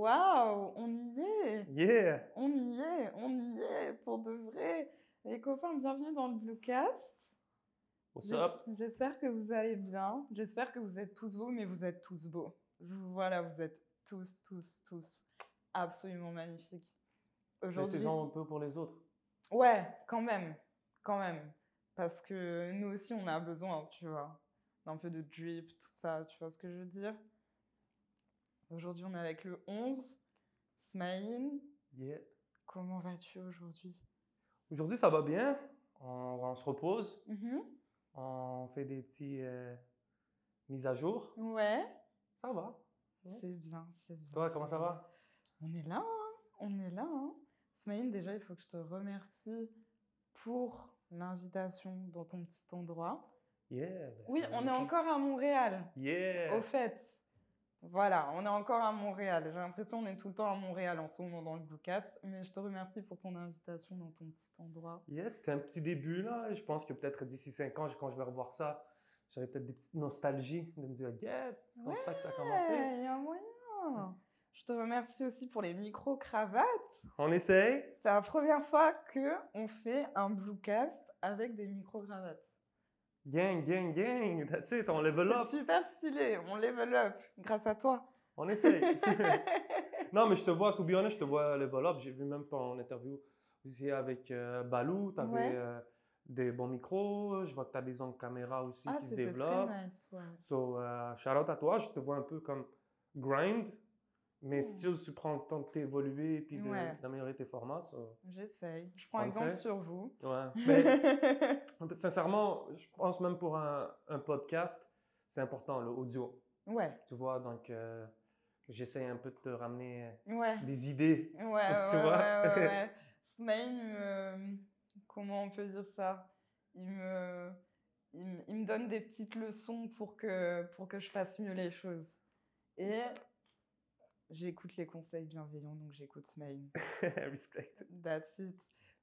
Waouh, on y est. Yeah! On y est, on y est, pour de vrai. Les copains, bienvenue dans le Bluecast. What's up? J'espère que vous allez bien. J'espère que vous êtes tous beaux, mais vous êtes tous beaux. Voilà, vous êtes tous, tous, tous absolument magnifiques. Aujourd'hui, Laissez-en un peu pour les autres. ouais, quand même, quand même, parce que nous aussi, on a besoin, tu vois, d'un peu de drip, tout ça. Tu vois ce que je veux dire? Aujourd'hui, on est avec le 11, Smaïn. Yeah. Comment vas-tu aujourd'hui? Aujourd'hui, ça va bien. On, on se repose. Mhm. On fait des petits euh, mises à jour. Ouais, Ça va. Ouais. c'est bien, c'est bien. Toi, comment ça bien. va? On est là, hein on est là. Hein Smaïn, déjà, il faut que je te remercie pour l'invitation dans ton petit endroit. Yeah. ben, Oui, on est encore à Montréal, Yeah. au fait. Voilà, on est encore à Montréal. J'ai l'impression qu'on est tout le temps à Montréal en ce moment dans le Bluecast, mais je te remercie pour ton invitation dans ton petit endroit. Yeah, c'était un petit début là. Je pense que peut-être d'ici 5 ans, quand je vais revoir ça, j'aurai peut-être des petites nostalgies de me dire, yeah, c'est comme ça que ça a commencé. Il y a moyen. Je te remercie aussi pour les micro-cravates. On essaye. C'est la première fois que on fait un Bluecast avec des micro-cravates. Gang, gang, gang. That's it. On level up. Super stylé, on level up grâce à toi. On essaye. non, mais je te vois, to be honest, je te vois level up. J'ai vu même ton interview aussi avec euh, Balou. Tu avais Ouais. des bons micros. Je vois que tu as des angles caméra aussi ah, qui se c'était développent. très nice, ouais. So, euh, shout out à toi. Je te vois un peu comme grind, mais Mm. still, tu prends le temps de t'évoluer et puis Ouais. d'améliorer tes formats. so, J'essaye. Je prends exemple sur vous. ouais. Mais, sincèrement, je pense même pour un, un podcast, c'est important, l'audio. ouais, Tu vois, donc euh, j'essaie un peu de te ramener ouais. des idées. Ouais, Tu ouais, vois? ouais. Smaïn, me- comment on peut dire ça? Il me... Il, me- il me donne des petites leçons pour que, pour que je fasse mieux les choses. Et j'écoute les conseils bienveillants, donc j'écoute Smaïn. Respect. That's it.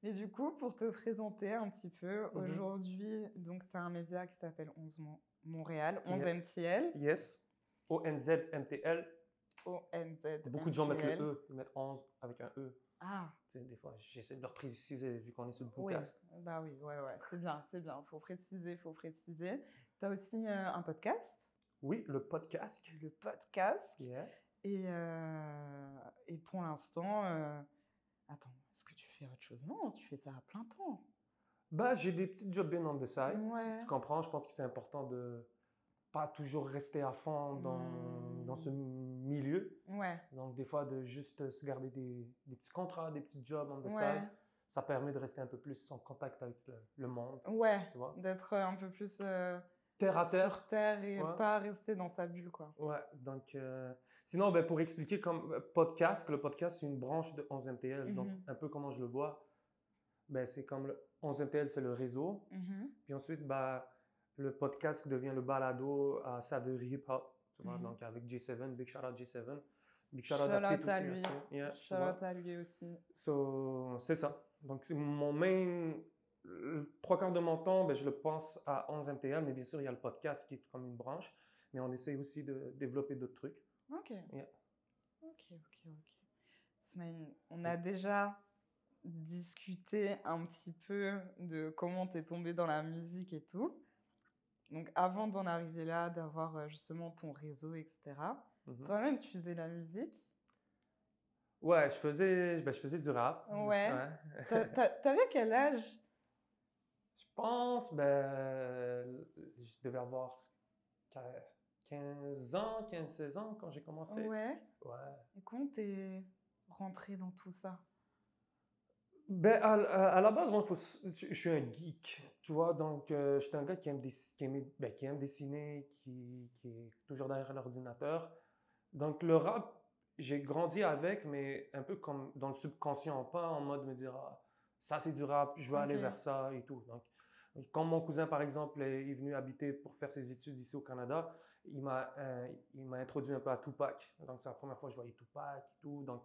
Mais du coup, pour te présenter un petit peu, Mhm. aujourd'hui, donc tu as un média qui s'appelle 11 Mon- Montréal, 11 Yeah. MTL, Yes. ONZ-MTL. ONZ. Beaucoup de gens mettent MTL. le E, ils mettent 11 avec un E. Ah, Tu sais, des fois, j'essaie de leur préciser vu qu'on est sur le oui. podcast. Bah oui, ouais, ouais. C'est bien, c'est bien. Faut préciser, faut préciser. Tu as aussi euh, un podcast, Oui, le podcast. le podcast. Yeah. Et, euh, et pour l'instant, euh, attends, est-ce que tu fais autre chose? Non, tu fais ça à plein temps. Bah, j'ai des petits jobs bien on the side. Ouais. Tu comprends? Je pense que c'est important de pas toujours rester à fond dans, dans ce milieu. Ouais. Donc, des fois, de juste se garder des, des petits contrats, des petits jobs on the Ouais. side, ça permet de rester un peu plus en contact avec le, le monde. Ouais. Tu vois? D'être un peu plus euh, Terre à terre. sur terre et Ouais. pas rester dans sa bulle, quoi. Ouais, donc euh, sinon, ben, pour expliquer comme euh, podcast, que le podcast c'est une branche de 11MTL, donc Mhm. un peu comment je le vois, ben, c'est comme le 11MTL, c'est le réseau, Mhm. puis ensuite, ben, le podcast devient le balado à saveur hip-hop, tu vois, Mhm. donc avec J7, big shout out J7, big shout out à Pete aussi, lui. aussi. Yeah, Shout out à lui aussi. So, c'est ça. Donc, c'est mon main. le Trois quarts de mon temps, ben, je le pense à 11MTL, mais bien sûr, il y a le podcast qui est comme une branche, mais on essaye aussi de développer d'autres trucs. Ok. Yeah. Ok, ok, ok. Smaïn, on a déjà discuté un petit peu de comment tu es tombé dans la musique et tout. Donc, avant d'en arriver là, d'avoir euh, justement ton réseau, etc., Mhm. toi-même, tu faisais la musique? Ouais, je faisais, ben, je faisais du rap. Ouais. T'a- t'a- T'avais quel âge? Je pense, ben, je devais avoir 15 ans, 15-16 ans quand j'ai commencé. Ouais. Ouais. Et comment t'es rentré dans tout ça? Ben, à, à- à la base, moi, faut, je, suis un geek, tu vois, donc euh, je suis un gars qui aime, qui aime, ben, qui aime dessiner, qui, qui est toujours derrière l'ordinateur. Donc le rap, j'ai grandi avec, mais un peu comme dans le subconscient, pas en mode me dire, ah, ça c'est du rap, je vais aller vers ça et tout. Donc, quand mon cousin, par exemple, est venu habiter pour faire ses études ici au Canada, il m'a euh, il m'a introduit un peu à Tupac. Donc, c'est la première fois que je voyais Tupac et tout. Donc,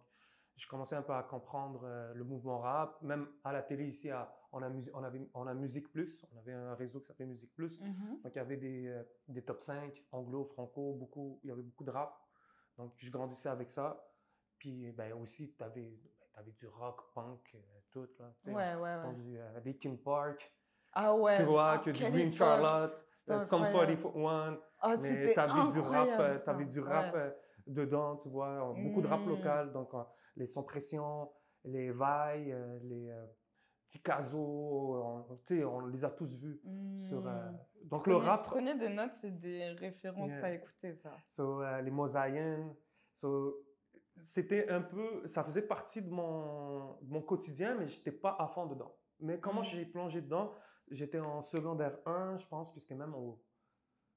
je commençais un peu à comprendre euh, le mouvement rap. Même à la télé ici, à- on, a, on, avait, on a Musique Plus. On avait un réseau qui s'appelait Musique Plus. Mhm. Donc, il y avait des, euh, des top 5, anglo, franco, beaucoup, il y avait beaucoup de rap. Donc, je grandissais avec ça. Puis ben, aussi, tu avais, du rock, punk, euh, tout. Là, ouais, ouais, ouais. entendu Linkin Park. Ah ouais. Tu vois, ah, que du Green Charlotte, Some 41. Oh, mais tu avais du rap, euh, avais du rap dedans, tu vois. Beaucoup de rap mmh. local. Donc, les Sans Pression, les Vailles, les Ticazo, on, on les a tous vus. Sur, mmh. donc, le rap. Prenez des notes, c'est des références à écouter, ça. So, les Mosaïens. So, c'était un peu, ça faisait partie de mon, mon quotidien, mais j'étais pas à fond dedans. Mais comment mmh. j'ai plongé dedans? J'étais en secondaire 1, je pense, puis c'était même au.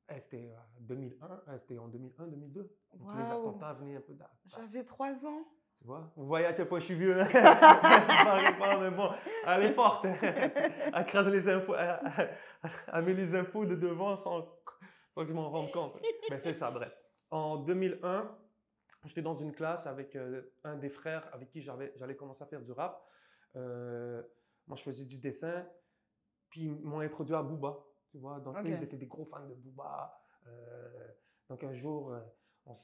Eh, c'était 2001, euh, eh, c'était en 2001, 2002. Donc les attentats venaient un peu d'art. J'avais 3 ans. Tu vois? Vous voyez à quel point je suis vieux. ça paraît pas, mais bon, elle est forte. elle crase les infos, elle, met les infos de devant sans, sans que je m'en rende compte. Mais c'est ça, bref. En 2001, J'étais dans une classe avec euh, un des frères avec qui j'allais commencer à faire du rap. Euh, moi, je faisais du dessin. Puis, ils m'ont introduit à Booba. Tu vois? Donc, ils étaient des gros fans de Booba. Euh, donc, un jour,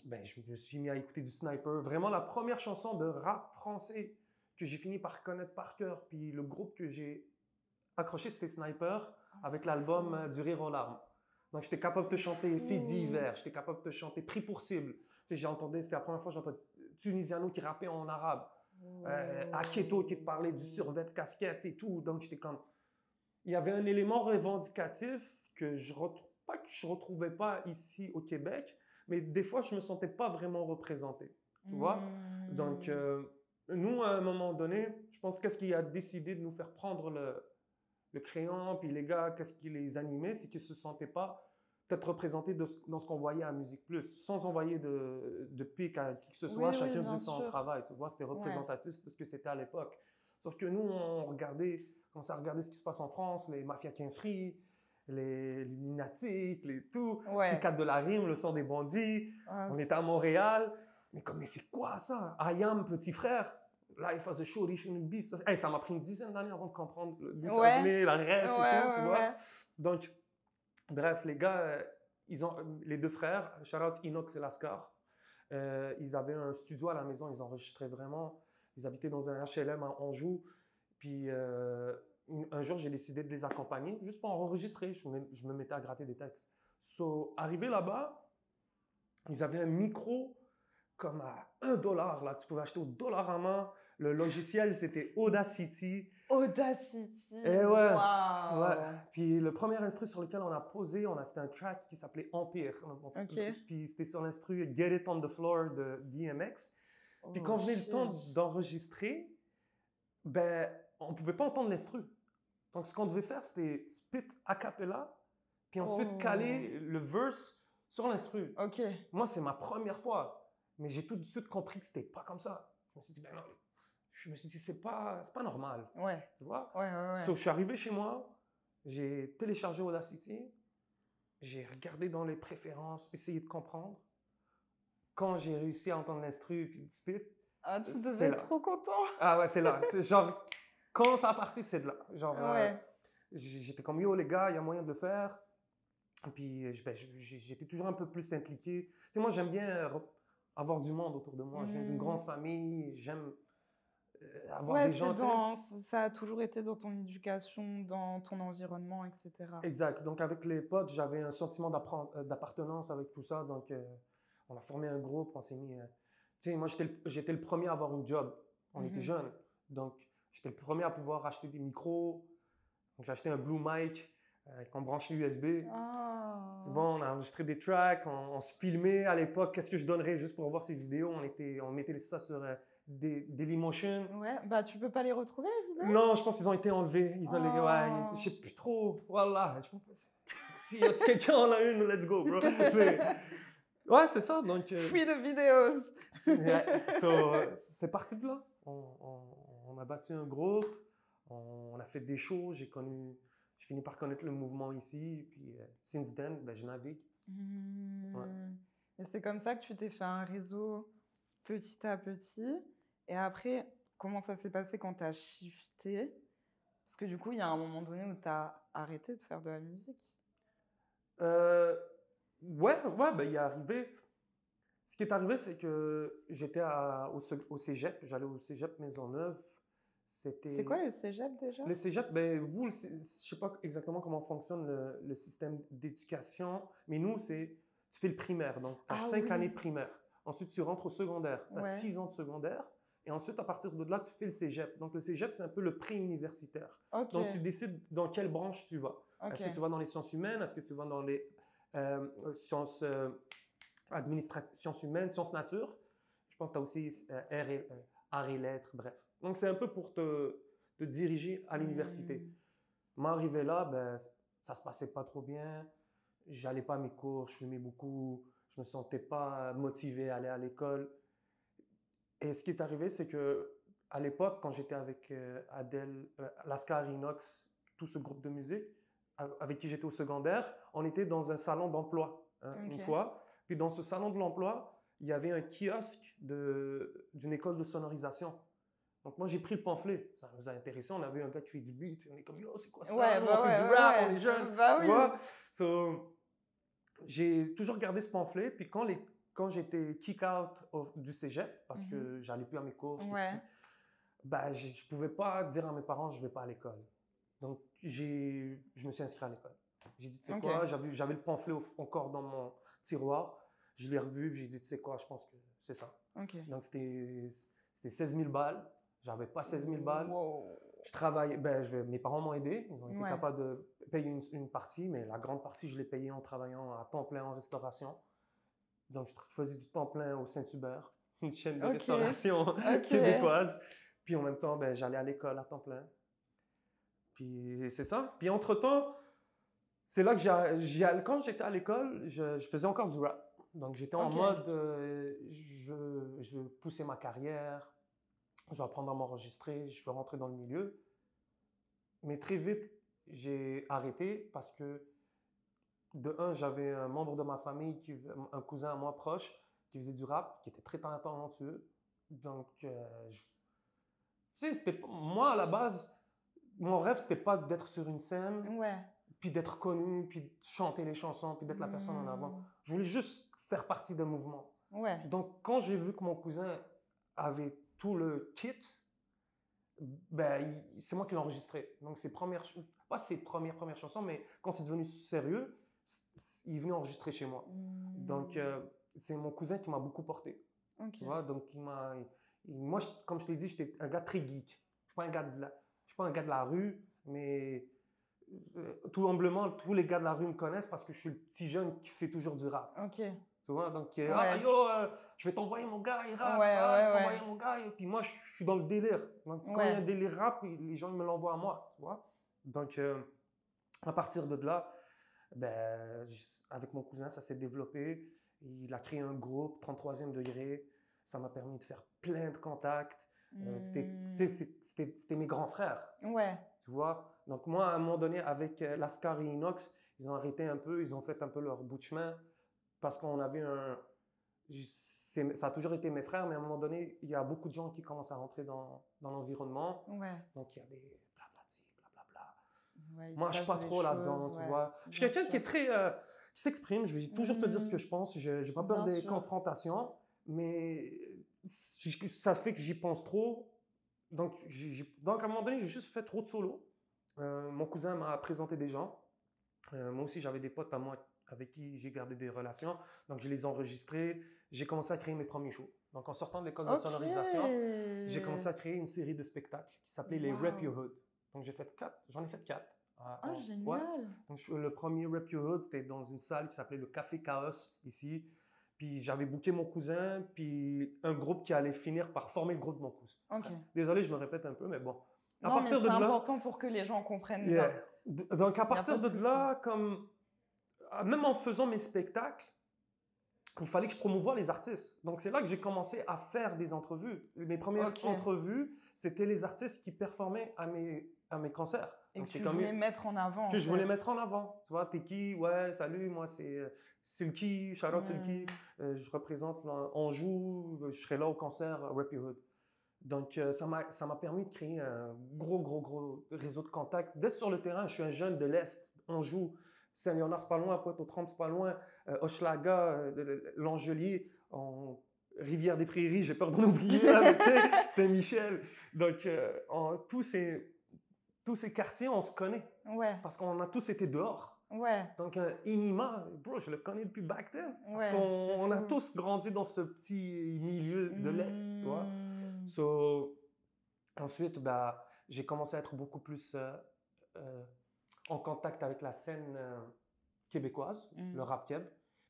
ben, je me suis mis à écouter du Sniper. Vraiment, la première chanson de rap français que j'ai fini par connaître par cœur. Puis, le groupe que j'ai accroché, c'était Sniper ah, avec l'album Du rire aux larmes. Donc, j'étais capable de chanter Fait d'hiver. J'étais capable de chanter Pris pour cible j'ai entendu, c'était la première fois que j'entendais Tunisiano qui rappait en arabe. Euh, Aketo qui te parlait du survêt de casquette et tout. Donc, j'étais comme. Il y avait un élément revendicatif que je retrouve pas que je retrouvais pas ici au Québec, mais des fois, je me sentais pas vraiment représenté. Tu vois? Donc, hmm. euh, nous, à un moment donné, je pense qu'est-ce qui a décidé de nous faire prendre le, le crayon, puis les gars, qu'est-ce qui les animait, c'est qu'ils se sentaient pas peut-être représenté dans ce qu'on voyait à Musique Plus, sans envoyer de, de pic à qui que ce soit, chacun faisait son travail, tu vois, c'était représentatif de ce que c'était à l'époque. Sauf que nous, on regardait, on commençait à regarder ce qui se passe en France, les mafias free les lunatiques, les tout, c'est quatre de la rime, le son des bandits, ah, on était à Montréal, mais comme, mais c'est quoi ça? Ayam, petit frère, Life as a show, Rich une beast. ça m'a pris une dizaine d'années avant de comprendre d'où ça venait, la rêve et tout, tu vois. Donc, Bref, les gars, euh, ils ont, les deux frères, Charlotte Inox et Lascar, euh, ils avaient un studio à la maison, ils enregistraient vraiment. Ils habitaient dans un HLM à Anjou. Puis euh, un jour, j'ai décidé de les accompagner, juste pour enregistrer. Je me, je me mettais à gratter des textes. So, arrivé là-bas, ils avaient un micro comme à un dollar. Là, tu pouvais acheter au dollar à main. Le logiciel, c'était Audacity. Audacity. Et eh ouais. ouais. Puis le premier instru sur lequel on a posé, on a c'était un track qui s'appelait Empire. Puis c'était sur l'instru Get It on the Floor de DMX. Puis quand venait le temps d'enregistrer, ben on pouvait pas entendre l'instru. Donc ce qu'on devait faire, c'était spit a cappella, puis ensuite oh. caler le verse sur l'instru. Ok. Moi, c'est ma première fois, mais j'ai tout de suite compris que c'était pas comme ça. Je me suis dit, ben non, je me suis dit, c'est pas, pas normal. Ouais. Tu vois? Ouais, ouais, ouais. je suis arrivé chez moi, j'ai téléchargé Audacity, j'ai regardé dans les préférences, essayé de comprendre. Quand j'ai réussi à entendre l'instru puis le spit, ah, tu devais être trop content. Ah ouais, c'est là. genre, quand ça a parti, c'est de là. Genre, euh, j'étais comme, yo, les gars, il y a moyen de le faire. Et puis, ben, j'étais toujours un peu plus impliqué. Tu sais, moi, j'aime bien avoir du monde autour de moi. Je viens d'une mmh. grande famille. J'aime euh, avoir des gens. ça a toujours été dans ton éducation, dans ton environnement, etc. Exact. Donc, avec les potes, j'avais un sentiment euh, d'appartenance avec tout ça. Donc, euh, on a formé un groupe, on s'est mis. tu sais, moi, j'étais le premier à avoir une job. On était mhm. jeunes. Donc, j'étais le premier à pouvoir acheter des micros. Donc, j'ai acheté un Blue Mic avec un branché USB. Ah. Tu vois, on a enregistré des tracks, on, se filmait à l'époque. Qu'est-ce que je donnerais juste pour voir ces vidéos? On, était, on mettait ça sur des Dailymotion. Ouais, bah tu peux pas les retrouver vidéos? Non, je pense qu'ils ont été enlevés. Ils ont les... ouais, oh. je sais plus trop. Voilà. Si quelqu'un en a une, let's go, bro. Ouais, c'est ça. Donc. Euh... Free de vidéos. C'est parti de là. On, a battu un groupe, on, a fait des shows. J'ai connu, j'ai fini par connaître le mouvement ici. Puis, euh, since then, ben, je navigue. Hmm. Et c'est comme ça que tu t'es fait un réseau petit à petit. Et après, comment ça s'est passé quand tu as shifté? Parce que du coup, il y a un moment donné où tu as arrêté de faire de la musique. Euh, ouais, ouais, ben, il est arrivé. Ce qui est arrivé, c'est que j'étais au, au cégep, j'allais au cégep Maisonneuve. C'était... C'est quoi le cégep déjà? Le cégep, ben, vous, le je ne sais pas exactement comment fonctionne le, le système d'éducation, mais nous, c'est tu fais le primaire, donc tu as Ah cinq oui. années de primaire. Ensuite, tu rentres au secondaire, tu as Ouais. six ans de secondaire. Et ensuite, à partir de là, tu fais le cégep. Donc, le cégep, c'est un peu le pré-universitaire. Donc, tu décides dans quelle branche tu vas. Est-ce que tu vas dans les sciences humaines? Est-ce que tu vas dans les euh, sciences euh, administratives, sciences humaines, sciences nature? Je pense que tu as aussi euh, arts et, euh, arts et lettres, bref. Donc, c'est un peu pour te, te diriger à l'université. Hmm. Moi, arrivé là, ben, ça se passait pas trop bien. J'allais pas à mes cours, je fumais beaucoup, je me sentais pas motivé à aller à l'école. Et ce qui est arrivé, c'est que à l'époque, quand j'étais avec euh, Adèle, euh, Lascar Inox, tout ce groupe de musique, avec qui j'étais au secondaire, on était dans un salon d'emploi hein, une fois. Puis dans ce salon de l'emploi, il y avait un kiosque d'une école de sonorisation. Donc moi, j'ai pris le pamphlet. Ça nous a intéressé. On a vu un gars qui fait du beat. On est comme, yo, c'est quoi ça? Ouais, Nous, bah on fait ouais, du ouais, rap, on est jeunes. Bah tu oui. vois? So, j'ai toujours gardé ce pamphlet. Puis quand, les, quand j'étais kick-out of- du cégep, parce que j'allais plus à mes cours, Mhm. Plus- ben, je ne pouvais pas dire à mes parents, je ne vais pas à l'école. Donc, j'ai, je me suis inscrit à l'école. J'ai dit, tu sais quoi, j'avais, j'avais le pamphlet au- encore dans mon tiroir. Je l'ai revu, puis j'ai dit, tu sais quoi, je pense que c'est ça. Donc, c'était, c'était 16 000 balles. J'avais pas 16 000 balles. Wow. Je travaillais, ben, je- mes parents m'ont aidé. Ils ont été Ouais. capables de payer une, une partie, mais la grande partie, je l'ai payée en travaillant à temps plein en restauration. Donc, je faisais du temps plein au Saint-Hubert, une chaîne de restauration québécoise. Puis en même temps, ben, j'allais à l'école à temps plein. Puis c'est ça. Puis entre-temps, c'est là que j'ai, quand j'étais à l'école, je, je faisais encore du rap. Donc j'étais en mode, euh, je, je pousser ma carrière, je vais apprendre à m'enregistrer, je veux rentrer dans le milieu. Mais très vite, j'ai arrêté parce que, de un, j'avais un membre de ma famille, qui, un cousin à moi proche, qui faisait du rap, qui était très talentueux. Donc, euh, je- tu sais, c'était moi, à la base, mon rêve, c'était pas d'être sur une scène, Ouais. puis d'être connu, puis de chanter les chansons, puis d'être la personne en avant. Je voulais juste faire partie d'un mouvement. Ouais. Donc, quand j'ai vu que mon cousin avait tout le kit, ben, c'est moi qui l'ai enregistré. Donc, ses premières, pas ses premières, premières chansons, mais quand c'est devenu sérieux, il est venu enregistrer chez moi. Hmm. Donc, euh, c'est mon cousin qui m'a beaucoup porté. Tu vois, donc il m'a. moi, je- comme je t'ai dit, j'étais un gars très geek. Je suis pas un gars de la, je suis pas un gars de la rue, mais euh, tout humblement, tous les gars de la rue me connaissent parce que je suis le petit jeune qui fait toujours du rap. Vois, donc euh, Ouais. ah yo, euh, je vais t'envoyer mon gars, il rappe. Ouais, ah, ouais, je vais t'envoyer mon gars. Et puis moi, je, suis dans le délire. Donc, quand il y a un délire rap, les gens ils me l'envoient à moi. Tu vois. Donc, euh, à partir de là, ben, avec mon cousin, ça s'est développé. Il a créé un groupe, 33e degré. Ça m'a permis de faire plein de contacts. Euh, c'était- Hmm. C'était c'était mes grands frères, Ouais. tu vois? Donc moi, à un moment donné, avec Lascar et Inox, ils ont arrêté un peu, ils ont fait un peu leur bout de chemin parce qu'on avait un... Ça a toujours été mes frères, mais à un moment donné, il y a beaucoup de gens qui commencent à rentrer dans, dans l'environnement. Ouais. Donc il y a des blablati, blablabla. Ouais, Moi, je suis passe pas trop là-dedans, tu vois. Je suis quelqu'un qui est très... euh, qui s'exprime, je vais toujours te dire ce que Mhm. je pense, je n'ai pas peur Bien des sûr. confrontations, mais ça fait que j'y pense trop. Donc, donc, à un moment donné, j'ai juste fait trop de solo. Euh, mon cousin m'a présenté des gens. Euh, moi aussi, j'avais des potes à moi avec qui j'ai gardé des relations. Donc, je les ai enregistrés. J'ai commencé à créer mes premiers shows. Donc, en sortant de l'école de sonorisation, j'ai commencé à créer une série de spectacles qui s'appelait les Rap. Your Hood. Donc, j'ai fait quatre. J'en ai fait quatre. Ah, Oh, en- ouais. génial. Donc, je- le premier Rap Your Hood, c'était dans une salle qui s'appelait le Café Chaos, ici. Puis j'avais booké mon cousin, puis un groupe qui allait finir par former le groupe de mon cousin. Ok. Désolé, je me répète un peu, mais bon. À Non, mais de c'est là, important pour que les gens comprennent Yeah. bien. D- donc à partir de de là, comme même en faisant mes spectacles, il fallait que je promouvoie les artistes. Donc c'est là que j'ai commencé à faire des entrevues. Mes premières Ok. entrevues, c'était les artistes qui performaient à mes, à mes concerts. Et Donc, que tu comme- voulais mettre en avant. que en je voulais mettre en avant. Tu vois, t'es qui? Ouais, salut, moi c'est euh, Silky, shout out Silky. Hmm. Euh, je représente Anjou, euh, je serai là au concert euh, Rap Your Hood. Donc euh, ça m'a ça m'a permis de créer un gros, gros, gros réseau de contacts. D'être sur le terrain, je suis un jeune de l'Est, Anjou. Saint-Léonard, c'est pas loin, Pointe-aux-Trembles, c'est pas loin, euh, Hochelaga, euh, L'Angelier. en Rivière des Prairies, j'ai peur d'en oublier, Saint-Michel. Donc, euh, en, tous, ces, tous ces quartiers, on se connaît. Ouais. Parce qu'on a tous été dehors. Ouais. Donc, un Inima, bro, je le connais depuis back then. Parce qu'on on a tous grandi dans ce petit milieu de l'Est, tu vois. So, ensuite, bah, j'ai commencé à être beaucoup plus euh, euh, en contact avec la scène euh, québécoise, Mm. le rap keb.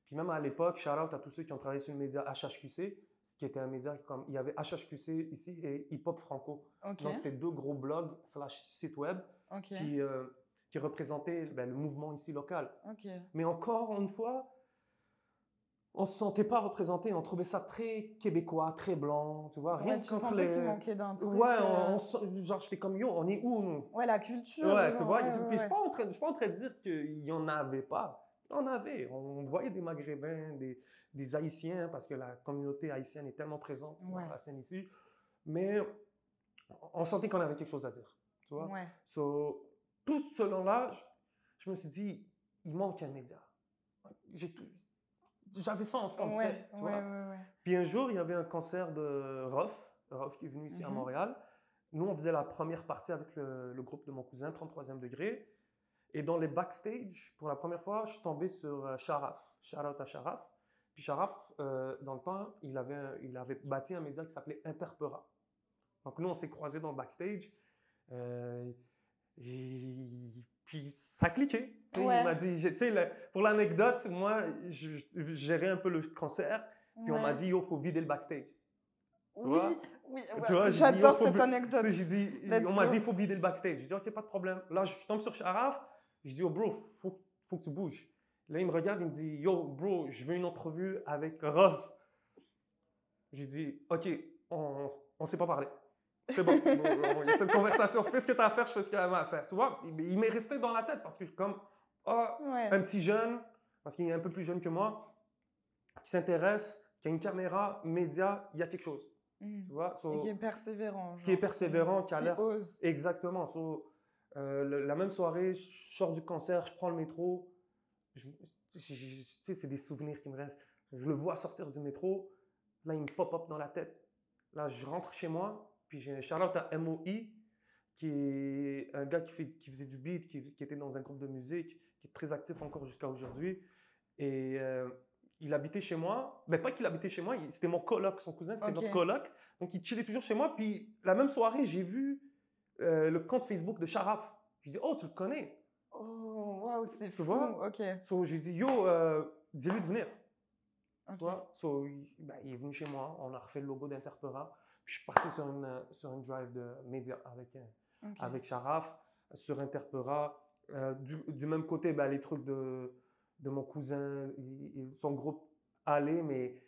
Puis même à l'époque, shout out à tous ceux qui ont travaillé sur le média HHQC, qui était un média comme il y avait HHQC ici et Hip Hop Franco. Donc c'était deux gros blogs slash sites web qui, euh, qui représentaient ben, le mouvement ici local. Mais encore une fois, on se sentait pas représenté. On trouvait ça très québécois, très blanc, tu vois. Rien Ouais, tu contre les. qu'il manquait d'un truc. Ouais, euh, on, on sent- genre j'étais comme yo, on est où nous? Ouais, la culture. Ouais, tu vois. ouais, ils- ouais, puis je suis pas en train, je suis pas en train de dire qu'il y en avait pas. En avait. On voyait des Maghrébins, des, des Haïtiens, parce que la communauté haïtienne est tellement présente dans la scène ici. Mais on sentait qu'on avait quelque chose à dire, tu vois. Ouais. So, tout ce long-là, je, je me suis dit, il manque un média. J'ai tout- J'avais ça en fond Ouais, tu vois. Puis un jour, il y avait un concert de Rof, Rof qui est venu ici à Mhm. Montréal. Nous, on faisait la première partie avec le, le groupe de mon cousin, 33e degré. Et dans les backstage, pour la première fois, je suis tombé sur euh, Sharaf. Shout out à Sharaf. Puis Sharaf, euh, dans le temps, il avait, il avait bâti un média qui s'appelait Interpera. Donc nous, on s'est croisés dans le backstage. Euh, et puis ça. Tu sais, Ouais. Il m'a dit, tu sais, pour l'anecdote, moi, je, je gérais un peu le concert. Puis on m'a dit, il faut vider le backstage. Oui, oui, ouais, j'adore oh, cette vi- anecdote. J'ai dit, on m'a dit, il faut vider le backstage. J'ai dit, OK, pas de problème. Là, je tombe sur Sharaf. Je dis, oh, bro, faut, faut que tu bouges. Là, il me regarde, il me dit, yo, bro, je veux une entrevue avec Rof. J'ai dit, OK, on ne s'est pas parlé. C'est bon. Il y a cette conversation. Fais ce que tu as à faire, je fais ce y a à faire. Tu vois, il, m'est resté dans la tête parce que, comme, ah, Ouais. un petit jeune, parce qu'il est un peu plus jeune que moi, qui s'intéresse, qui a une caméra, média, il y a quelque chose. Mm. Tu vois, So- Et qui est persévérant. qui est persévérant, qui a l'air-. Exactement. So, euh, le- la même soirée, je sors du concert, je prends le métro. Je- je- je- tu sais, c'est des souvenirs qui me restent. Je le vois sortir du métro. Là, il me pop-up dans la tête. Là, je rentre chez moi. Puis j'ai un shout-out à MOI, qui est un gars qui, fait, qui faisait du beat, qui, qui était dans un groupe de musique, qui est très actif encore jusqu'à aujourd'hui. Et euh, il habitait chez moi. Ben, pas qu'il habitait chez moi, c'était mon coloc, son cousin, c'était Ok. notre coloc. Donc, il chillait toujours chez moi. Puis, la même soirée, j'ai vu euh, le compte Facebook de Sharaf. J'ai dit, oh, tu le connais. Oh, waouh, c'est Tu fou. vois? Ok. So, j'ai dit, yo, euh, dis-lui de venir. Tu vois? So, il, ben, il est venu chez moi. On a refait le logo d'Interpera. Puis, je suis parti sur une, euh, sur une drive de médias avec, euh, avec Sharaf, sur Interpera. Euh, du, du même côté, ben, les trucs de, de mon cousin, il- son groupe allait, mais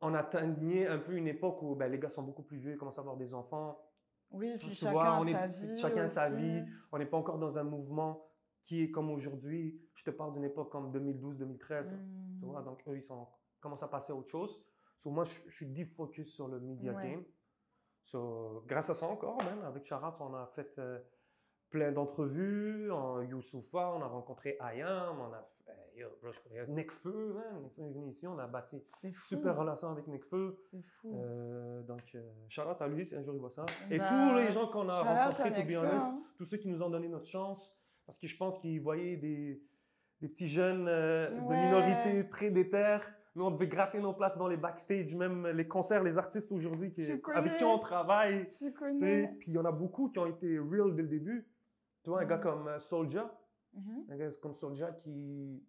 on atteignait un peu une époque où ben, les gars sont beaucoup plus vieux, ils commencent à avoir des enfants. Oui, puis Tu chacun vois, on est- sa vie. chacun sa vie. On n'est pas encore dans un mouvement qui est comme aujourd'hui. Je te parle d'une époque comme 2012-2013. Mm. Tu vois, donc eux, ils sont, commencent à passer à autre chose. So, moi, je, suis deep focus sur le media Ouais. game. So, grâce à ça encore, même, avec Sharaf, on a fait euh, plein d'entrevues. En Youssoufa, on a rencontré Ayam, on a fait yo, bro, je. Nekfeu est venu ici, on a bâti super relation avec Nekfeu. C'est fou. Euh, donc, euh, out à lui si un jour il voit ça. Et Bah, tous les gens qu'on a rencontrés, to be honest, hein. tous ceux qui nous ont donné notre chance, parce que je pense qu'ils voyaient des, des petits jeunes euh, de minorité très déter. Nous, on devait gratter nos places dans les backstage, même les concerts, les artistes aujourd'hui avec qui on travaille. Tu connais? Puis il y en a beaucoup qui ont été real dès le début. Tu vois, un gars Mhm. comme euh, Soulja, Mhm. un gars comme Soulja qui,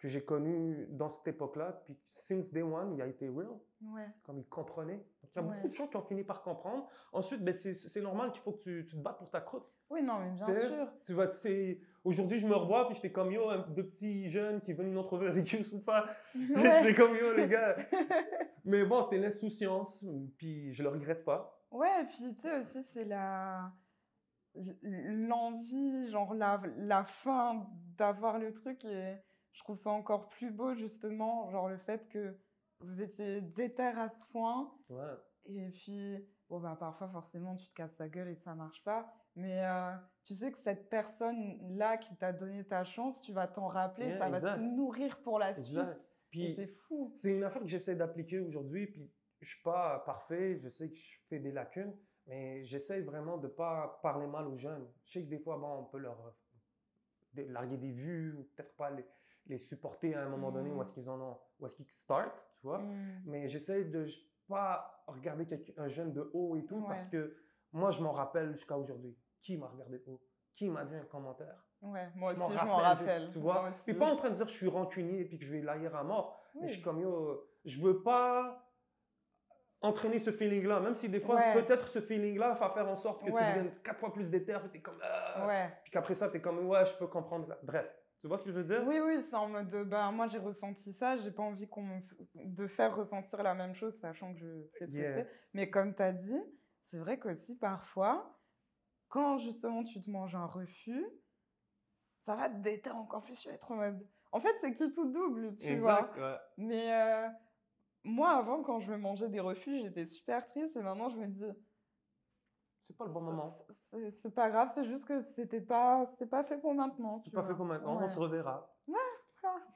que j'ai connu dans cette époque-là. Puis since day one, il a été real Ouais. comme ils comprenaient. Donc, il y a Ouais. beaucoup de gens qui ont fini par comprendre. Ensuite, ben, c'est c'est normal qu'il faut que tu, tu te battes pour ta croûte. Oui, non, mais bien sûr. Tu vas, c'est- Aujourd'hui, je me revois, puis j'étais comme yo, un, deux petits jeunes qui venaient une entrevue avec Youssoufa. Ouais. J'étais comme yo, les gars. Mais bon, c'était l'insouciance, puis je le regrette pas. Ouais, et puis tu sais aussi, c'est la l'envie, genre la, la fin d'avoir le truc et je trouve ça encore plus beau justement, genre le fait que vous étiez déter à ce point Ouais. et puis bon bah parfois forcément tu te casses la gueule et ça marche pas, mais euh, tu sais que cette personne là qui t'a donné ta chance, tu vas t'en rappeler, Yeah, ça va te nourrir pour la suite. Puis c'est fou. c'est une affaire que j'essaie d'appliquer aujourd'hui. Puis je suis pas parfait, je sais que je fais des lacunes, mais j'essaie vraiment de pas parler mal aux jeunes. Je sais que des fois, bon, on peut leur euh, larguer des vues, ou peut-être pas les, les supporter à un moment donné où Mhm. est-ce qu'ils en ont, où est-ce qu'ils start, tu vois. Mm. Mais j'essaie de pas regarder quelqu'un- un jeune de haut et tout, Ouais. parce que moi, je m'en rappelle jusqu'à aujourd'hui. Qui m'a regardé de haut? Qui m'a dit un commentaire? Ouais, moi Je aussi, m'en je m'en rappelle, je- tu vois? Puis aussi. pas en train de dire que je suis rancunier et puis que je vais l'haïr à mort. Mais je suis comme, yo, je veux pas entraîner ce feeling-là. Même si des fois, Ouais. peut-être ce feeling-là va faire en sorte que tu deviennes quatre fois plus déter et t'es comme, ah. Ouais. Puis qu'après ça, t'es comme, ouais, je peux comprendre. Bref, tu vois ce que je veux dire? Oui, oui, c'est en mode, de, bah, moi j'ai ressenti ça, j'ai pas envie qu'on de faire ressentir la même chose, sachant que je sais ce Yeah. que c'est. Mais comme tu as dit, c'est vrai qu'aussi parfois, quand justement tu te manges un refus, ça va te déter encore plus, tu vas être en mode... En fait, c'est qui tout double, tu vois. Ouais. Mais euh, moi, avant, quand je me mangeais des refus, j'étais super triste et maintenant je me dis... C'est pas le bon moment. c'est- pas grave, c'est juste que c'était pas, c'est pas fait pour maintenant. C'est pas fait pour maintenant. Ouais. On se reverra.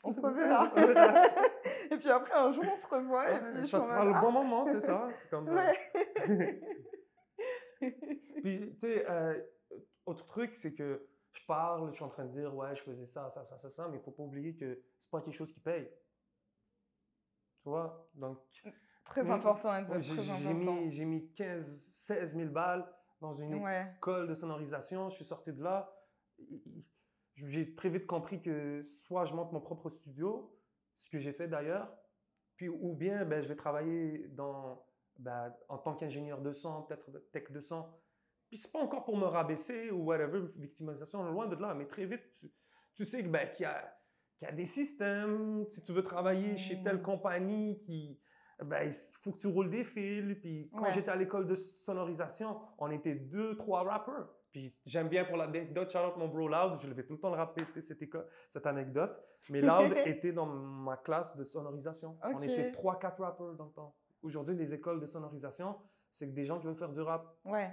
on se On reverra. se reverra. et puis après, un jour, on se revoit. et puis je ça sera le bon moment, c'est ça? Comme, euh, Ouais. Puis, tu sais, euh, autre truc, c'est que je parle, je suis en train de dire, ouais, je faisais ça, ça, ça, ça, ça, mais il faut pas oublier que c'est pas quelque chose qui paye. Tu vois? Donc, Très important à dire, j'ai mis, j'ai mis 15, 16 000 balles dans une Ouais. école de sonorisation. Je suis sorti de là. J'ai très vite compris que soit je monte mon propre studio, ce que j'ai fait d'ailleurs, puis ou bien ben, je vais travailler dans, ben, en tant qu'ingénieur de son, peut-être tech de son. Puis c'est pas encore pour me rabaisser ou whatever, victimisation, loin de là, mais très vite, tu, tu sais que, ben, qu'il y, a, qu'il y a des systèmes. Si tu veux travailler chez telle Mm. compagnie qui, ben, il faut que tu roules des fils. Puis quand Ouais. j'étais à l'école de sonorisation, on était deux, trois rappeurs. Puis j'aime bien pour l'anecdote, Charlotte, mon bro Loud, je vais tout le temps le répéter cette, cette anecdote. Mais Loud était dans ma classe de sonorisation. On était trois, quatre rappeurs dans le temps. Aujourd'hui, les écoles de sonorisation, c'est que des gens qui veulent faire du rap. Ouais.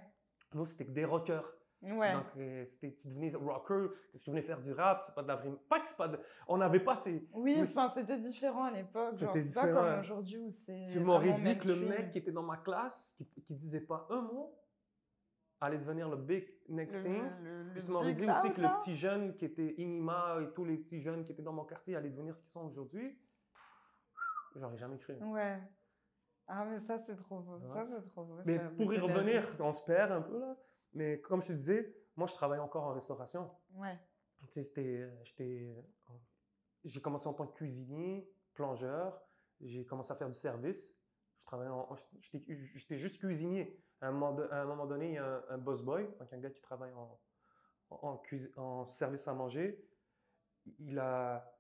Nous, c'était que des rockers. Ouais. Donc, euh, c'était- tu devenais rocker, tu venais faire du rap, c'est pas de la vraie. Pas que c'est pas de. On n'avait pas ces. oui, enfin, c'était différent à l'époque. C'était C'est pas différent. comme aujourd'hui où c'est. Tu m'aurais dit que le mec qui était dans ma classe, qui, qui disait pas un mot, allait devenir le big next thing. le- le Puis tu m'aurais dit aussi que le petit jeune qui était Inima et tous les petits jeunes qui étaient dans mon quartier allaient devenir ce qu'ils sont aujourd'hui. J'aurais jamais cru. Ouais. Ah, mais ça, c'est trop beau. Ouais. Ça, c'est trop beau. Mais pour y revenir, on se perd un peu là. Mais comme je te disais, moi je travaille encore en restauration. Ouais. Tu sais, c'était, j'étais, j'ai commencé en tant que cuisinier, plongeur. J'ai commencé à faire du service. Je travaillais en, j'étais, juste cuisinier. À un moment, donné, il y a un, un boss boy, donc un gars qui travaille en, en, cuisi- en service à manger. Il a,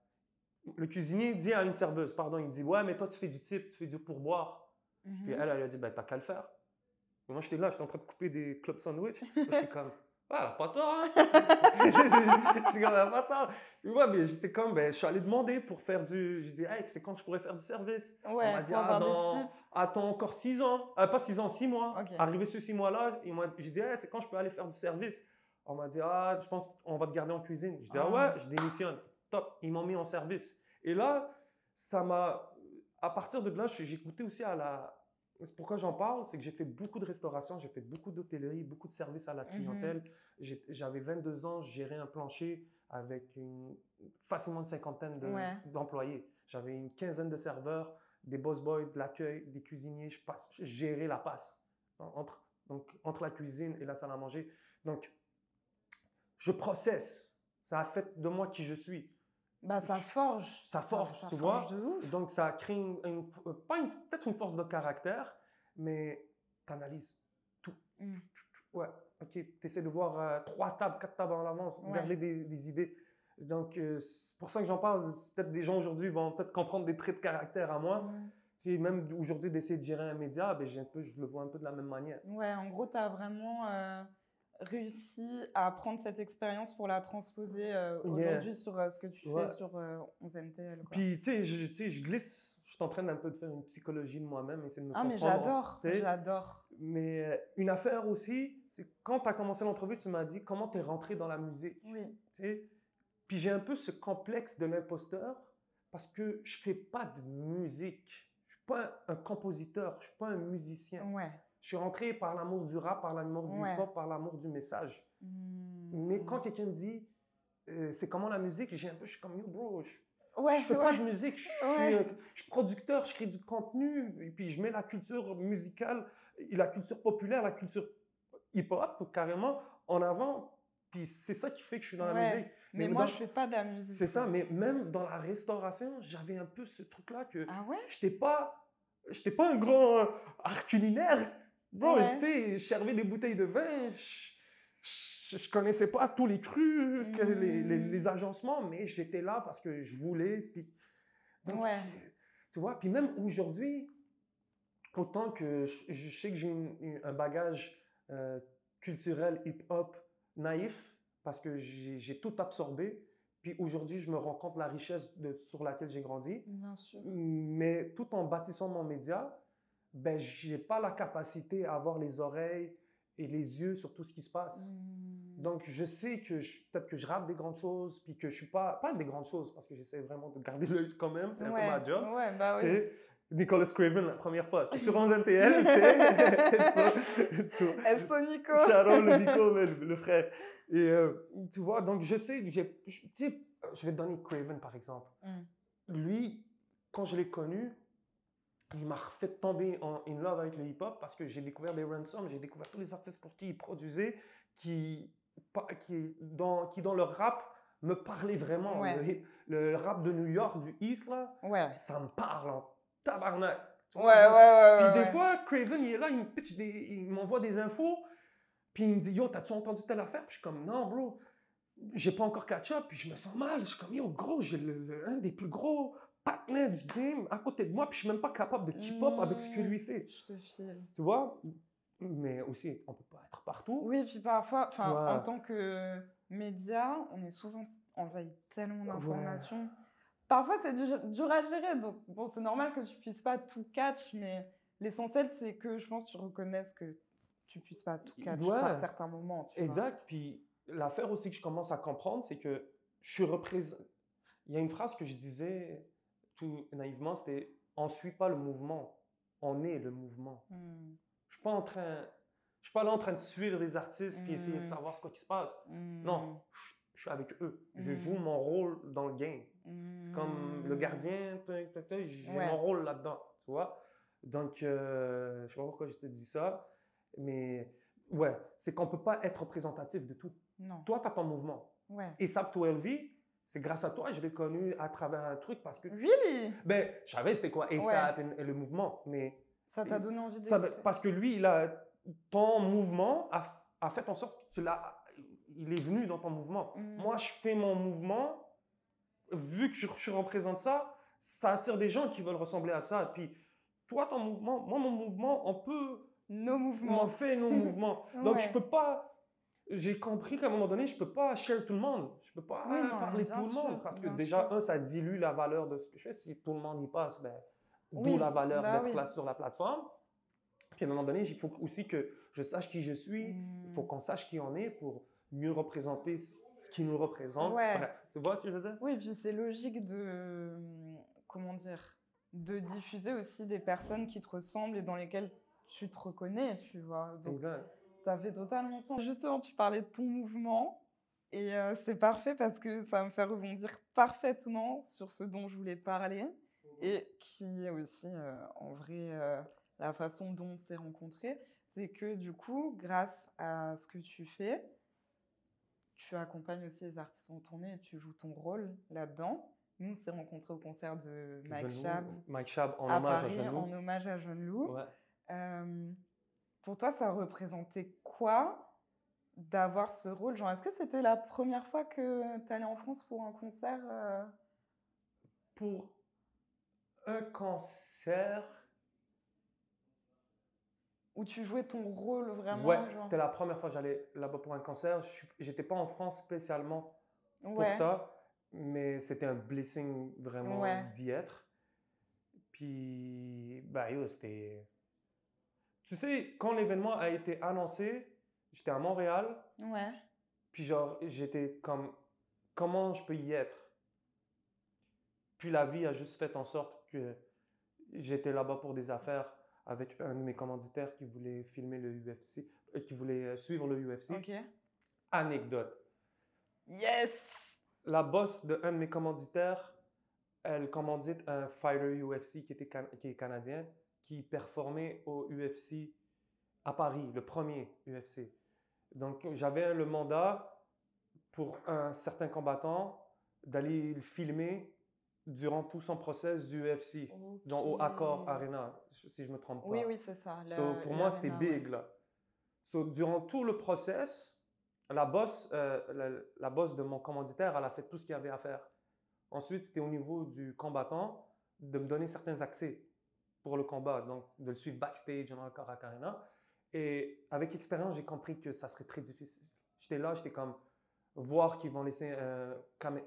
le cuisinier dit à une serveuse, pardon, il dit ouais, mais toi tu fais du type, tu fais du pourboire. Puis Mhm. elle, elle a dit, ben, t'as qu'à le faire. Et moi, j'étais là, j'étais en train de couper des club sandwich. J'étais comme, ah, pas tort, hein. J'étais comme, pas tort. Moi, ben, j'étais comme, ben, je suis allé demander pour faire du. Je dis, hey, c'est quand je pourrais faire du service? Ouais, On m'a dit, ah, dans-. Attends encore six ans. Euh, pas six ans, six mois. Ok. Arrivé ce six mois-là, ils m'ont- j'ai dit, hey, c'est quand je peux aller faire du service? On m'a dit, ah, je pense qu'on va te garder en cuisine. Je dis, ah, Ah. ouais, je démissionne. Top. Ils m'ont mis en service. Et là, ça m'a. À partir de là, j'ai écouté aussi à la. C'est pourquoi j'en parle, c'est que j'ai fait beaucoup de restauration, j'ai fait beaucoup d'hôtellerie, beaucoup de services à la Mhm. clientèle. J'avais 22 ans, je gérais un plancher avec une, facilement une cinquantaine de- Ouais. d'employés. J'avais une quinzaine de serveurs, des boss boys, de l'accueil, des cuisiniers. Je, passe, je gérais la passe entre, donc, entre la cuisine et la salle à manger. Donc, je processe. Ça a fait de moi qui je suis. Bah, ça forge. Ça forge, ça tu forge vois? de ouf. Donc, ça crée une, une- euh, pas une- peut-être une force de caractère, mais tu analyses tout. Mm. Ouais, ok. Tu essaies de voir euh, trois tables, quatre tables en avance, Ouais. garder des, des idées. Donc, euh, c'est pour ça que j'en parle. Peut-être des gens aujourd'hui vont peut-être comprendre des traits de caractère à moi. Mm. Tu sais, même aujourd'hui d'essayer de gérer un média, ben, j'ai un peu, je le vois un peu de la même manière. Ouais, en gros, tu as vraiment euh, réussi à prendre cette expérience pour la transposer euh, Yeah. aujourd'hui sur euh, ce que tu Ouais. fais sur euh, 11MTL. quoi. Puis, tu sais, je, je glisse, je suis en train un peu de faire une psychologie de moi-même, essayer de me ah, mais comprendre. j'adore, j'adore. Mais euh, une affaire aussi, c'est quand tu as commencé l'entrevue, tu m'as dit comment tu es rentré dans la musique. Oui. tu sais. Puis j'ai un peu ce complexe de l'imposteur parce que je fais pas de musique. Je suis pas un, un compositeur, je suis pas un musicien. Ouais. Je suis rentré par l'amour du rap, par l'amour du Ouais. hip-hop, par l'amour du message. Hmm. Mais quand quelqu'un me dit, euh, c'est comment la musique, j'ai un peu, je suis comme, yo bro, je, ouais, je fais ouais. pas de musique, je, suis, euh, je suis producteur, je crée du contenu, et puis je mets la culture musicale la culture populaire, la culture hip-hop carrément en avant. Puis c'est ça qui fait que je suis dans la musique. Mais mais moi, dans- je fais pas de la musique. C'est ça, mais même dans la restauration, j'avais un peu ce truc-là que Ah ouais? j'étais pas, j'étais pas un grand art culinaire. Bro, Ouais. tu sais, je servais des bouteilles de vin, je, je, connaissais pas tous les crus, les, les, Mm. les agencements, mais j'étais là parce que je voulais. Puis, donc, Ouais. tu vois, puis même aujourd'hui, autant que je, je sais que j'ai un bagage euh, culturel hip-hop naïf, parce que j'ai j'ai tout absorbé, puis aujourd'hui, je me rends compte de la richesse de, sur laquelle j'ai grandi. Bien sûr. Mais tout en bâtissant mon média, ben, j'ai pas la capacité à avoir les oreilles et les yeux sur tout ce qui se passe. Hmm. Donc, je sais que je- peut-être que je rate des grandes choses, puis que je suis pas, pas des grandes choses, parce que j'essaie vraiment de garder l'œil quand même, c'est un ouais. peu ma job. Ouais, bah oui. Nicolas Craven, la première fois, c'était sur 11 NTL, tu sais. So- so- Eso Nico. Sharon, le Nico, le, le frère. Et euh, tu vois, donc je sais, je, je vais te donner Craven par exemple. Mm. Lui, quand je l'ai connu, il m'a fait tomber en in love avec le hip-hop parce que j'ai découvert des Ransom, j'ai découvert tous les artistes pour qui il produisait, qui, qui, dans, qui dans leur rap me parlaient vraiment. Ouais. Le, hip- le rap de New York, du East, là, Ouais. ça me parle en tabarnak. Ouais, ouais, ouais. puis des fois, Craven, il est là, il me pitch des, il m'envoie des infos, puis il me dit, yo, t'as-tu entendu telle affaire? Puis je suis comme, non, bro, j'ai pas encore catch up, puis je me sens mal. Je suis comme, yo, gros, j'ai le, le- un des plus gros partenaires du game à côté de moi, puis je suis même pas capable de keep up avec ce que Mm. lui fait. Je te file. Tu vois? Mais aussi, on peut pas être partout. Oui, puis parfois, enfin, Ouais. en tant que média, on est souvent envahi tellement d'informations. Parfois, c'est dur, dur à gérer. Donc, bon, c'est normal que tu puisses pas tout catch, mais l'essentiel, c'est que je pense que tu reconnaisses que tu puisses pas tout catch Ouais. par certains moments. Tu vois. Exact. Puis l'affaire aussi que je commence à comprendre, c'est que je suis représenté. Il y a une phrase que je disais tout naïvement, c'était on suit pas le mouvement, on est le mouvement. Hmm. Je suis pas en train, je suis pas là en train de suivre les artistes puis essayer de Mm. savoir ce qui se passe. Hmm. Non, je, suis avec eux. Je joue mon rôle dans le game. Hmm. Comme le gardien, j'ai Ouais. mon rôle là-dedans, tu vois. Donc, euh, je sais pas pourquoi je te dis ça, mais ouais, c'est qu'on peut pas être représentatif de tout. Non. Toi, tu as ton mouvement. Ouais. Et Sap 12V, c'est grâce à toi, je l'ai connu à travers un truc parce que. Really? Ben, je savais c'était quoi ASAP et, et le mouvement, mais. Ça t'a donné envie d'écouter parce que lui, il a, ton mouvement a, a fait en sorte que tu l'as. Il est venu dans ton mouvement. Mm. Moi, je fais mon mouvement, vu que je, je représente ça, ça attire des gens qui veulent ressembler à ça. Puis, toi, ton mouvement, moi, mon mouvement, on peut Nos on mouvements. fait nos mouvements. Donc, je Ouais. peux pas. J'ai compris qu'à un moment donné, je peux pas share tout le monde. Je peux pas Oui, non, parler tout le sûr, monde. Parce que déjà, sûr. un, ça dilue la valeur de ce que je fais. Si tout le monde y passe, ben, d'où la valeur bah d'être oui. là sur la plateforme. Puis à un moment donné, il faut aussi que je sache qui je suis. Il faut Hmm. qu'on sache qui on est pour mieux représenter ce qui nous représente. Ouais. Bref, tu vois ce que je veux dire? Oui, puis c'est logique de, comment dire, de diffuser aussi des personnes qui te ressemblent et dans lesquelles tu te reconnais, tu vois. Donc, Exact. Ça fait totalement sens. Justement, tu parlais de ton mouvement et euh, c'est parfait parce que ça me fait rebondir parfaitement sur ce dont je voulais parler et qui est aussi, euh, en vrai, euh, la façon dont on s'est rencontrés. C'est que du coup, grâce à ce que tu fais, tu accompagnes aussi les artistes en tournée et tu joues ton rôle là-dedans. Nous, on s'est rencontrés au concert de Mike Chab Mike Chab en à hommage Paris à Genou. en hommage à Jeune Loup. Ouais. Pour toi, ça représentait quoi d'avoir ce rôle? Genre, est-ce que c'était la première fois que tu allais en France pour un concert euh, Pour un concert, où tu jouais ton rôle vraiment Ouais, genre? c'était la première fois que j'allais là-bas pour un concert. J'étais pas en France spécialement pour Ouais. ça, mais c'était un blessing vraiment Ouais. d'y être. Puis, bah, c'était. Tu sais, quand l'événement a été annoncé, j'étais à Montréal, Ouais. puis genre, j'étais comme, comment je peux y être? Puis la vie a juste fait en sorte que j'étais là-bas pour des affaires avec un de mes commanditaires qui voulait filmer le UFC, euh, qui voulait euh, suivre le UFC. Ok. Anecdote. Yes! La boss de un de mes commanditaires, elle commandite un fighter UFC qui, était can- qui est canadien, qui performait au UFC à Paris, le premier UFC. Donc j'avais le mandat pour un certain combattant d'aller le filmer durant tout son process du UFC, dans, au Accor Arena, si je ne me trompe pas. Oui, oui, c'est ça. So, pour moi, c'était ouais. big, là. So, durant tout le process, la boss, euh, la, la boss de mon commanditaire, elle a fait tout ce qu'il y avait à faire. Ensuite, c'était au niveau du combattant de me donner certains accès pour le combat, donc de le suivre backstage en encore à. Et avec expérience, j'ai compris que ça serait très difficile. J'étais là, j'étais comme, voir qu'ils vont laisser un camé-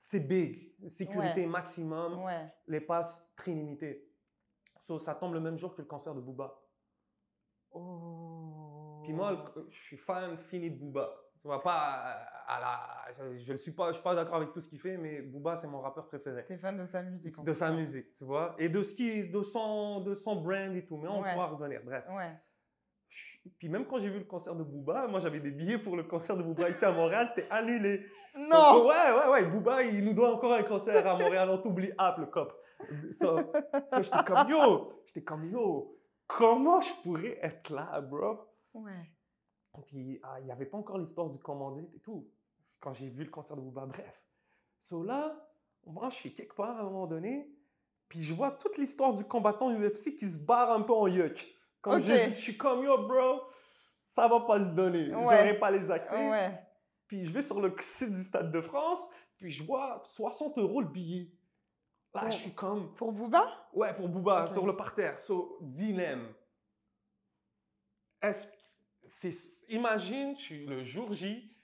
C'est big, sécurité Ouais. maximum, Ouais. les passes très limitées. So, ça tombe le même jour que le concert de Booba. Oh. Puis moi, je suis fan fini de Booba. Tu vois, pas à la... Je, le suis pas, je suis pas d'accord avec tout ce qu'il fait, mais Booba, c'est mon rappeur préféré. T'es fan de sa musique. en De sa musique, tu vois. Et de, ce qui, de, son, de son brand et tout. Mais on Ouais. pourra revenir. Bref. Ouais. Puis même quand j'ai vu le concert de Booba, moi j'avais des billets pour le concert de Booba ici à Montréal, c'était annulé. Non! So, ouais, ouais, ouais. Booba, il nous doit encore un concert à Montréal. On t'oublie Apple, cop. So, so j'étais comme yo. J'étais comme yo. Comment je pourrais être là, bro? Ouais. Puis ah, il n'y avait pas encore l'histoire du commandite et tout. Quand j'ai vu le concert de Booba, bref. So là, moi je suis quelque part à un moment donné, puis je vois toute l'histoire du combattant UFC qui se barre un peu en yuck. Comme je, Ok. je suis comme yo, bro, ça va pas se donner. Ouais. J'aurai pas les accès. Ouais. Puis je vais sur le site du Stade de France, puis je vois 60 euros le billet. Là, je suis comme, Pour Booba? ouais, pour Booba, sur le parterre. So, dilemme. Est-ce imagine, je suis le jour J,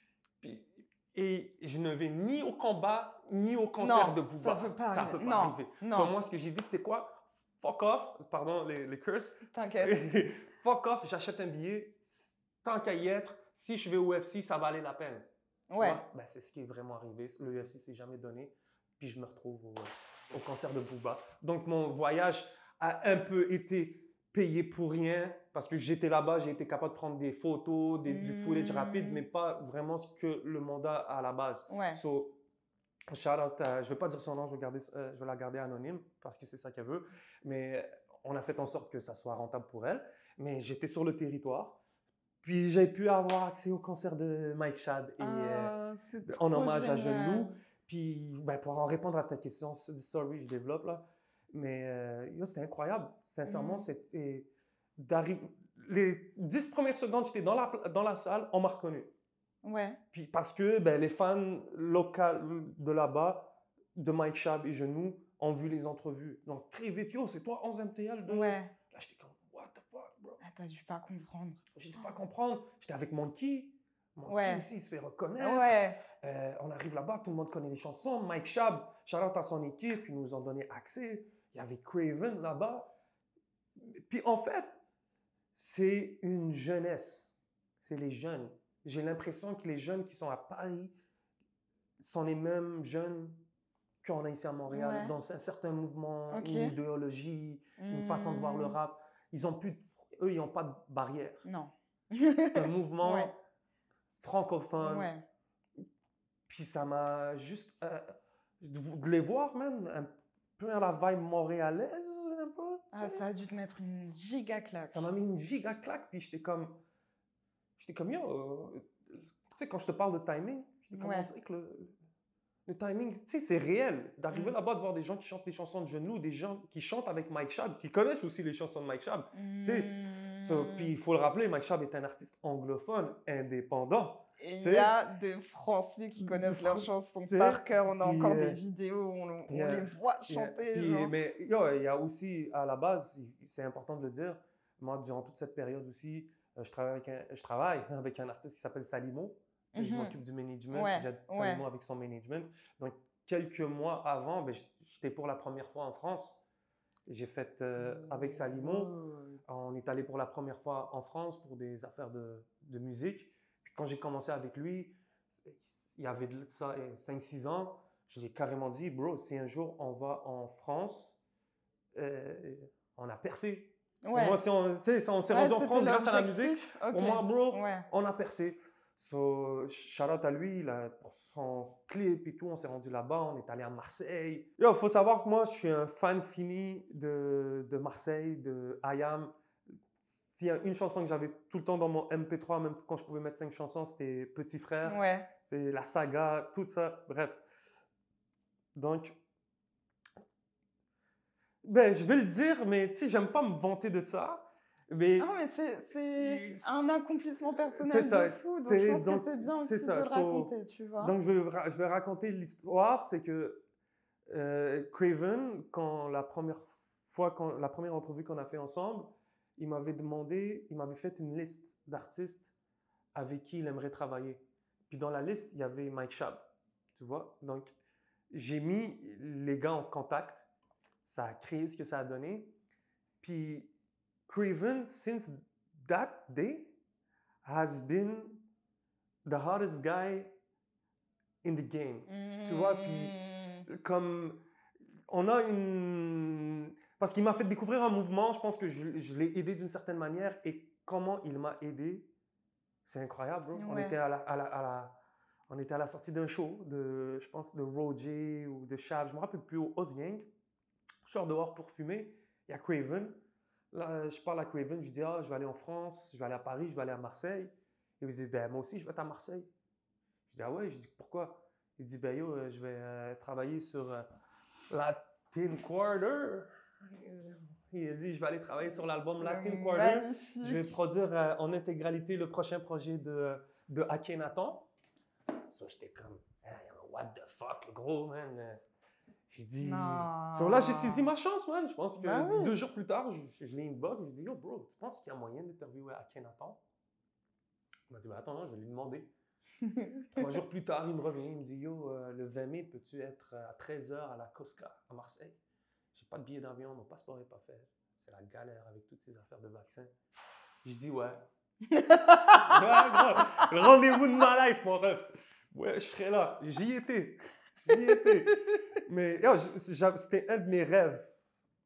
et je ne vais ni au combat, ni au concert Non, de Booba. ça peut pas Ça arriver. peut pas Non, arriver. non. So, moi, ce que j'ai dit, c'est quoi? Fuck off, pardon les, les curses. T'inquiète. Fuck off, j'achète un billet. Tant qu'à y être, si je vais au UFC, ça valait la peine. Tu Ouais. Ben, c'est ce qui est vraiment arrivé. Le UFC s'est jamais donné. Puis je me retrouve au, au concert de Booba. Donc mon voyage a un peu été payé pour rien parce que j'étais là-bas, j'ai été capable de prendre des photos, des- du footage rapide, Mm. mais pas vraiment ce que le mandat a à la base. Ouais. So, shout out à- je vais pas dire son nom, je vais, garder, euh, je vais la garder anonyme parce que c'est ça qu'elle veut. Mais on a fait en sorte que ça soit rentable pour elle. Mais j'étais sur le territoire. Puis j'ai pu avoir accès au concert de Mike Shab et euh, Ah, c'est en hommage à. Genoux. Puis ben, pour en répondre à ta question, sorry, je développe là. Mais euh, c'était incroyable. Sincèrement, c'était d'arriver. Les dix premières secondes, j'étais dans la, dans la salle, on m'a reconnu. Ouais. Puis parce que ben, les fans locaux de là-bas, de Mike Shab et Genoux, ont vu les entrevues. Donc très vite, yo, c'est toi 11 MTL de... Ouais. Là, j'étais comme, what the fuck, bro? Ah, t'as dû pas comprendre. J'ai dû pas comprendre. J'étais avec Monkey. Monkey Ouais. aussi, il se fait reconnaître. Ouais. Euh, on arrive là-bas, tout le monde connaît les chansons. Mike shout out à son équipe, ils nous ont donné accès. Il y avait Craven là-bas. Puis en fait, c'est une jeunesse. C'est les jeunes. J'ai l'impression que les jeunes qui sont à Paris sont les mêmes jeunes qu'on a ici à Montréal, Ouais. dans un certain mouvement, une idéologie, une façon de voir le Hmm. rap. Ils ont plus, de- eux, ils n'ont pas de barrière. Non. C'est un mouvement Ouais. francophone. Ouais. Puis ça m'a juste. euh, de les voir, même, à la vibe montréalaise, un peu. tu Ah, sais. ça a dû te mettre une giga claque. Ça m'a mis une giga claque, puis j'étais comme. J'étais comme, yo. euh, tu sais, quand je te parle de timing, j'étais comme, Ouais. on dirait que le, le timing, tu sais, c'est réel. D'arriver Mm. là-bas, de voir des gens qui chantent les chansons de genoux, des gens qui chantent avec Mike Shab, qui connaissent aussi les chansons de Mike Shab. c'est- So, Hmm. puis il faut le rappeler, Mike Shab est un artiste anglophone, indépendant. Et il y a des Français qui connaissent leurs chansons par cœur. On a encore euh, des vidéos, on, on les voit chanter. Genre. mais il y a aussi, à la base, c'est important de le dire, moi, durant toute cette période aussi, euh, je travaille avec un, je travaille avec un artiste qui s'appelle Salimo. Sais, Je Mhm. m'occupe du management, Ouais, j'aide ouais. Salimo avec son management. Donc, quelques mois avant, ben, j'étais pour la première fois en France. J'ai fait euh, avec Salimo, on est allé pour la première fois en France pour des affaires de, de musique. Quand j'ai commencé avec lui, il y avait ça 5-6 ans. Je lui ai carrément dit, bro, si un jour on va en France, euh, on a percé. Ouais. Moi, si on, tu sais, si on s'est Ouais, rendu en France grâce à la musique, pour moi, bro, Ouais. on a percé. So, shout out à lui, là, pour son clip et tout, on s'est rendu là-bas, on est allé à Marseille. Il faut savoir que moi, je suis un fan fini de, de Marseille, de IAM. S'il y a une chanson que j'avais tout le temps dans mon MP3, même quand je pouvais mettre cinq chansons, c'était Petit Frère. Ouais. C'est la saga, tout ça, bref. Donc, ben, je vais le dire, mais tu sais, j'aime pas me vanter de ça. Mais Ah, mais c'est- un accomplissement personnel c'est ça, de fou. Donc c'est- je pense donc, que c'est bien c'est aussi ça, de le so- raconter, tu vois. Donc, je vais, ra- je vais raconter l'histoire. C'est que euh, Craven, quand la première fois, quand, la première entrevue qu'on a fait ensemble, il m'avait demandé, il m'avait fait une liste d'artistes avec qui il aimerait travailler. Puis dans la liste, il y avait Mike Shab, tu vois? Donc, j'ai mis les gars en contact. Ça a créé ce que ça a donné. Puis, Craven, since that day, has been the hardest guy in the game. tu vois, puis- Mm. Comme on a une. Parce qu'il m'a fait découvrir un mouvement, je pense que je, je l'ai aidé d'une certaine manière et comment il m'a aidé, c'est incroyable, bro. On, était à la, à la- à la- on était à la sortie d'un show, de, je pense de Roger ou de Shab, je me rappelle plus, au Oz Gang. Je sors dehors pour fumer, il y a Craven. Là, je parle à Craven, je dis, ah, je vais aller en France, je vais aller à Paris, je vais aller à Marseille. Il me dit, ben, moi aussi, je vais être à Marseille. Je dis, ah ouais, je dis, pourquoi? Il dit, ben yo, euh, je vais euh, travailler sur euh, Latin Quarter. Il a dit, je vais aller travailler sur l'album Latin Quarter. Magnifique. Je vais produire euh, en intégralité le prochain projet de, de Akhenaton. Ça, j'étais comme, Hey, what the fuck, gros, man. Euh, J'ai dit. Non. So là, j'ai saisi ma chance, man. Je pense que Bah oui. deux jours plus tard, je, je l'ai inbox. J'ai dit, yo, bro, tu penses qu'il y a moyen d'interviewer Akhenaton? Il m'a dit, ben, attends, non, je vais lui demander. Trois jours plus tard, il me revient, il me dit Yo, euh, le 20 mai, peux-tu être à 13h à la Cosca à Marseille? Pas de billet d'avion, mon passeport n'est pas fait. C'est la galère avec toutes ces affaires de vaccins. Je dis Ouais. ouais, le rendez-vous de ma life, mon ref. Ouais, je serai là. J'y étais. J'y étais. Mais c'était un de mes rêves.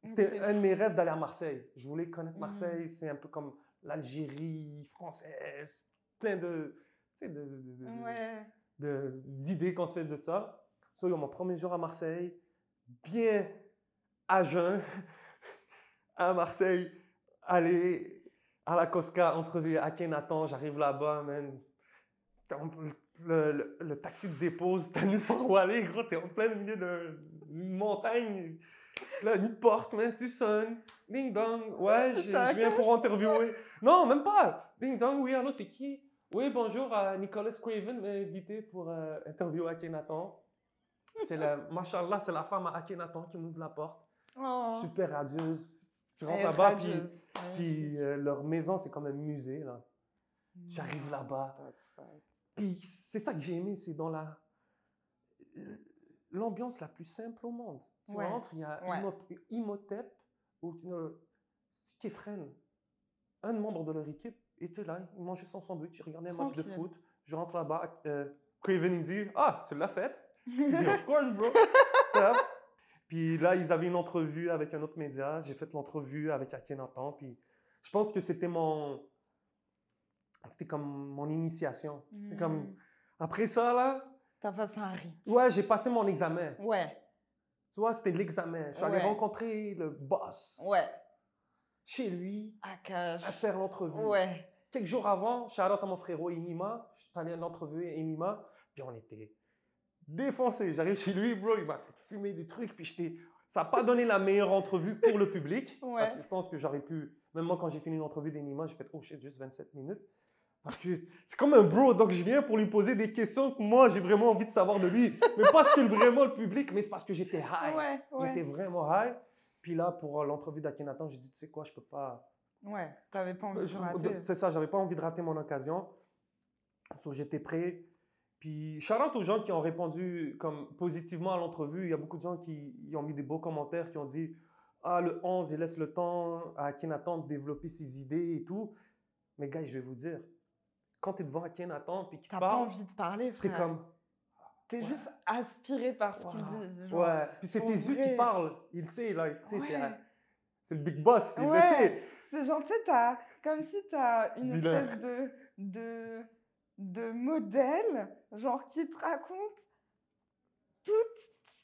C'était C'est un de mes rêves d'aller à Marseille. Je voulais connaître Mhm. Marseille. C'est un peu comme l'Algérie française. Plein de. Tu sais, de- de- de- Ouais. de- d'idées qu'on se fait de ça. So, yo, mon premier jour à Marseille, bien à jeun, à Marseille, aller à la Cosca, entrevue à Kenaton, j'arrive là-bas, man. Le, le- le taxi te dépose, t'as nulle part où aller, gros, t'es en plein milieu de- d'une montagne. Là, une porte, man, tu sonnes. Ding dong, ouais, je je viens pour interviewer. Non, même pas. Ding dong, oui, allô, c'est qui? Oui, bonjour, à Nicolas Craven m'a invité pour euh, interviewer Akhenaton. C'est la, machallah, c'est la femme à Akhenaton qui m'ouvre la porte. Oh. Super radieuse. Tu rentres est là-bas, puis, puis euh, leur maison, c'est comme un musée, là. J'arrive Non, là-bas. right. Puis c'est ça que j'ai aimé, c'est dans la l'ambiance la plus simple au monde. Tu Ouais, rentres, il y a ouais. Imhotep ou Kefren, un membre de leur équipe, était là, il mangeait son sandwich, il regardait un match de foot. Je rentre là-bas, euh, Craven il me dit Ah, tu l'as faite Je dis Of course, bro. Puis là, ils avaient une entrevue avec un autre média. J'ai fait l'entrevue avec Akhenaton. Puis je pense que c'était mon. C'était comme mon initiation. Comme. Mm. Après ça, là, T'as passé un rite. ouais, j'ai passé mon examen. Ouais, Tu vois, c'était l'examen. Je suis allé Ouais. rencontrer le boss ouais. chez lui Akash. à faire l'entrevue. Ouais. Quelques jours avant, shout out à mon frérot Enima. Je suis allé à l'entrevue Enima. Puis on était défoncé. J'arrive chez lui, bro, il m'a fait fumer des trucs. Puis j'étais. Ça n'a pas donné la meilleure entrevue pour le public. Ouais. Parce que je pense que j'aurais pu. Même moi, quand j'ai fini une entrevue d'Enima, j'ai fait oh shit, juste 27 minutes. Parce que c'est comme un bro, donc je viens pour lui poser des questions que moi, j'ai vraiment envie de savoir de lui. Mais pas ce que vraiment le public, mais c'est parce que j'étais high. Ouais, J'étais vraiment high. Puis là, pour euh, l'entrevue d'Akhenaton, j'ai dit, tu sais quoi, je peux pas. Ouais, t'avais pas envie de rater. C'est ça, j'avais pas envie de rater mon occasion. So, j'étais prêt. Puis, out aux gens qui ont répondu comme positivement à l'entrevue. Il y a beaucoup de gens qui y ont mis des beaux commentaires, qui ont dit Ah, le 11, il laisse le temps à Akhenaton de développer ses idées et tout. Mais, gars, je vais vous dire, quand tu es devant Akhenaton puis qu'il T'as pas parle, envie de parler, t'es frère. comme T'es juste aspiré par ce qu'il dit. genre. Ouais. Puis c'est tes yeux qui parlent. Il sait, là. Tu sais, c'est, Ouais. c'est le big boss. Il le Ouais. sait. C'est genre, tu sais, t'as- comme si t'as une espèce de, de, de modèle, genre, qui te raconte toutes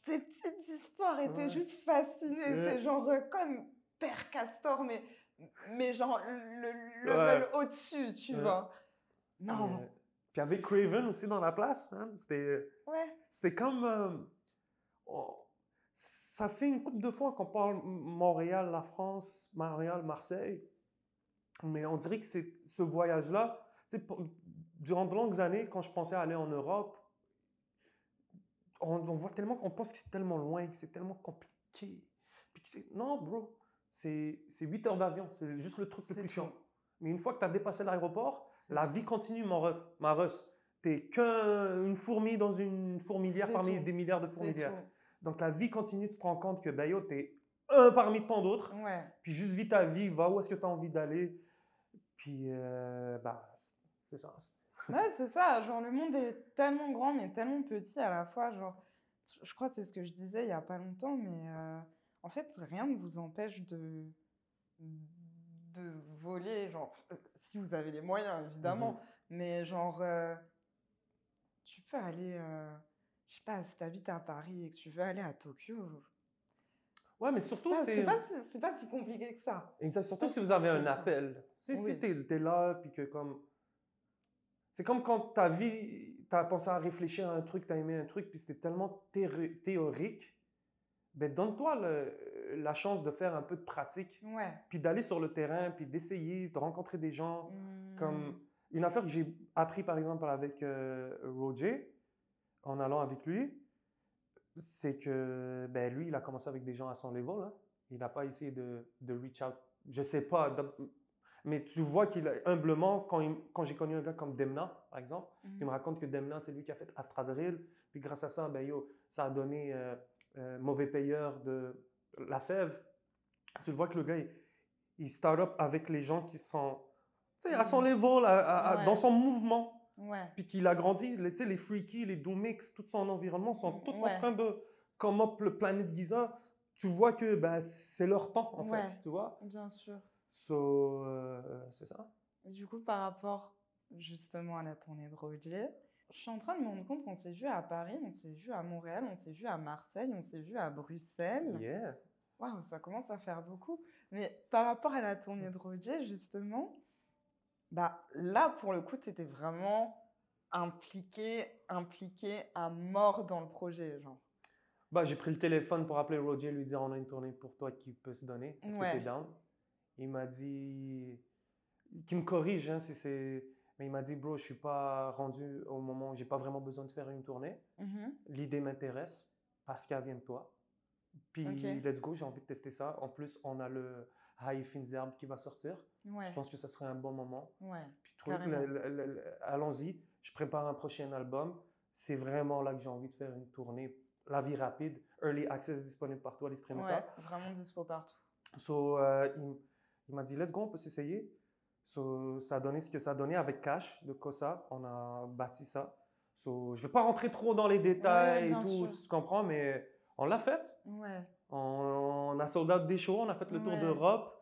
ces petites histoires et t'es juste fasciné. Ouais. C'est genre euh, comme Père Castor, mais, mais genre le le Ouais. level au-dessus, tu vois. Non. Euh, Puis avec Craven aussi dans la place, c'était, c'était comme. euh, on- ça fait une couple de fois qu'on parle Montréal, la France, Montréal, Marseille. Mais on dirait que c'est ce voyage-là. Tu sais, Durant de longues années, quand je pensais aller en Europe, on, on voit tellement, on pense que c'est tellement loin, que c'est tellement compliqué. Puis que c'est- non, bro, c'est c'est 8 heures d'avion, c'est juste le truc le plus chiant. Mais une fois que tu as dépassé l'aéroport, la vie continue, mon ref, ma russ. T'es qu'une fourmi dans une fourmilière parmi tout. des milliards de fourmilières. Donc la vie continue, tu te rends compte que ben yo, t'es un parmi tant d'autres. Ouais. Puis juste vis ta vie, va où est-ce que tu as envie d'aller. Puis euh, bah, c'est ça. Ouais, c'est ça. Genre, le monde est tellement grand, mais tellement petit à la fois. Genre, je crois que c'est ce que je disais il y a pas longtemps, mais euh, en fait, rien ne vous empêche de, de voler. Genre, euh, si vous avez les moyens, évidemment. Mhm. Mais genre, euh, tu peux aller, je sais pas, si tu habites à Paris et que tu veux aller à Tokyo, Ouais, mais surtout, c'est. c'est pas, si- pas si compliqué que ça. Exact. Surtout si si vous avez un appel. Sais, Oui. si t'es es là, puis que comme. C'est comme quand ta vie, t'as pensé à réfléchir à un truc, t'as aimé un truc, puis c'était tellement théori- théorique. Ben, donne-toi le- la chance de faire un peu de pratique, Ouais. puis d'aller sur le terrain, puis d'essayer, de rencontrer des gens. Hmm. Comme une affaire que j'ai appris par exemple avec euh, Roger, en allant avec lui, c'est que ben, lui, il a commencé avec des gens à son level. hein. Il n'a pas essayé de, de reach out. Je sais pas. Mais tu vois qu'il humblement, quand, il- quand j'ai connu un gars comme Demna, par exemple, il Mhm. me raconte que Demna, c'est lui qui a fait Astradrill. Puis grâce à ça, ben, yo, ça a donné euh, euh, mauvais payeur de la fève. Tu le vois que le gars, il, il start up avec les gens qui sont tu sais, à son Mhm. level, à- à- à- Ouais. dans son mouvement. Ouais. Puis qu'il a grandi, les, les freaky, les doomix, tout son environnement sont Mm, tous ouais. en train de come up le planète Giza. Tu vois que ben, c'est leur temps, en fait. Tu vois? Bien sûr. So, euh, c'est ça. Du coup, par rapport justement à la tournée de Roger, je suis en train de me rendre compte qu'on s'est vu à Paris, on s'est vu à Montréal, on s'est vu à Marseille, on s'est vu à Bruxelles. Yeah. Waouh, ça commence à faire beaucoup. Mais par rapport à la tournée de Roger, justement, bah là, pour le coup, tu étais vraiment impliqué, impliqué à mort dans le projet, genre. Bah, j'ai pris le téléphone pour appeler Roger, lui dire on a une tournée pour toi qui peut se donner. Est-ce que Ouais. t'es down? Il m'a dit. Qui me corrige, hein, si c'est. Mais il m'a dit, bro, je suis pas rendu au moment où j'ai pas vraiment besoin de faire une tournée. Mhm. L'idée m'intéresse parce qu'elle vient de toi. Puis, Ok. let's go, j'ai envie de tester ça. En plus, on a le High Finzerb qui va sortir. Ouais, Je pense que ça serait un bon moment. ouais. Puis, allons-y. Je prépare un prochain album. C'est vraiment là que j'ai envie de faire une tournée. La vie rapide, early access disponible partout, allez streamer Ouais, ça. vraiment dispo partout. So, euh, il, il m'a dit, let's go, on peut s'essayer. So, ça a donné ce que ça a donné avec Cash de Cosa. On a bâti ça. So, je ne vais pas rentrer trop dans les détails et tout, sûr. tu comprends, mais on l'a fait. Ouais. On, on a sold out des shows, on a fait le tour d'Europe.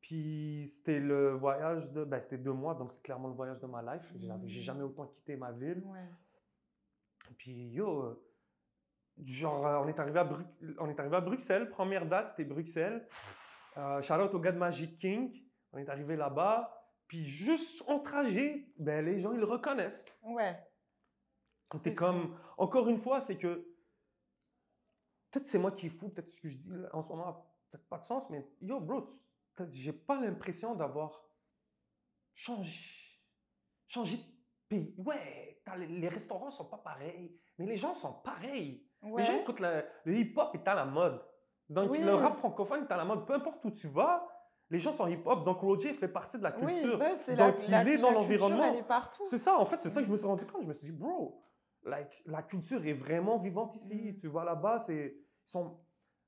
Puis c'était le voyage de. Ben, c'était deux mois, donc c'est clairement le voyage de ma life. J'avais- J'ai jamais autant quitté ma ville. Puis yo, genre, on est, arrivé à Bru- on est arrivé à Bruxelles. Première date, c'était Bruxelles. Euh, shout out au gars de Magic King. On est arrivé là-bas. Puis juste en trajet, ben, les gens, ils le reconnaissent. Ouais. C'est comme. Encore une fois, c'est que. Peut-être c'est moi qui est fou, peut-être ce que je dis en ce moment n'a peut-être pas de sens, mais yo, bro, j'ai pas l'impression d'avoir changé. Changé de pays. Ouais, les, les restaurants sont pas pareils, mais les gens sont pareils. Ouais. Les gens écoutent le, le hip-hop est à la mode. Donc Oui. le rap francophone est à la mode. Peu importe où tu vas, les gens sont hip-hop. Donc Roger fait partie de la Oui, culture. ouais, c'est Donc, la, il la- est dans l'environnement. C'est ça, en fait, c'est ça que je me suis rendu compte. Je me suis dit, bro, like, la culture est vraiment vivante ici. Mm. Tu vas là-bas, c'est. sont-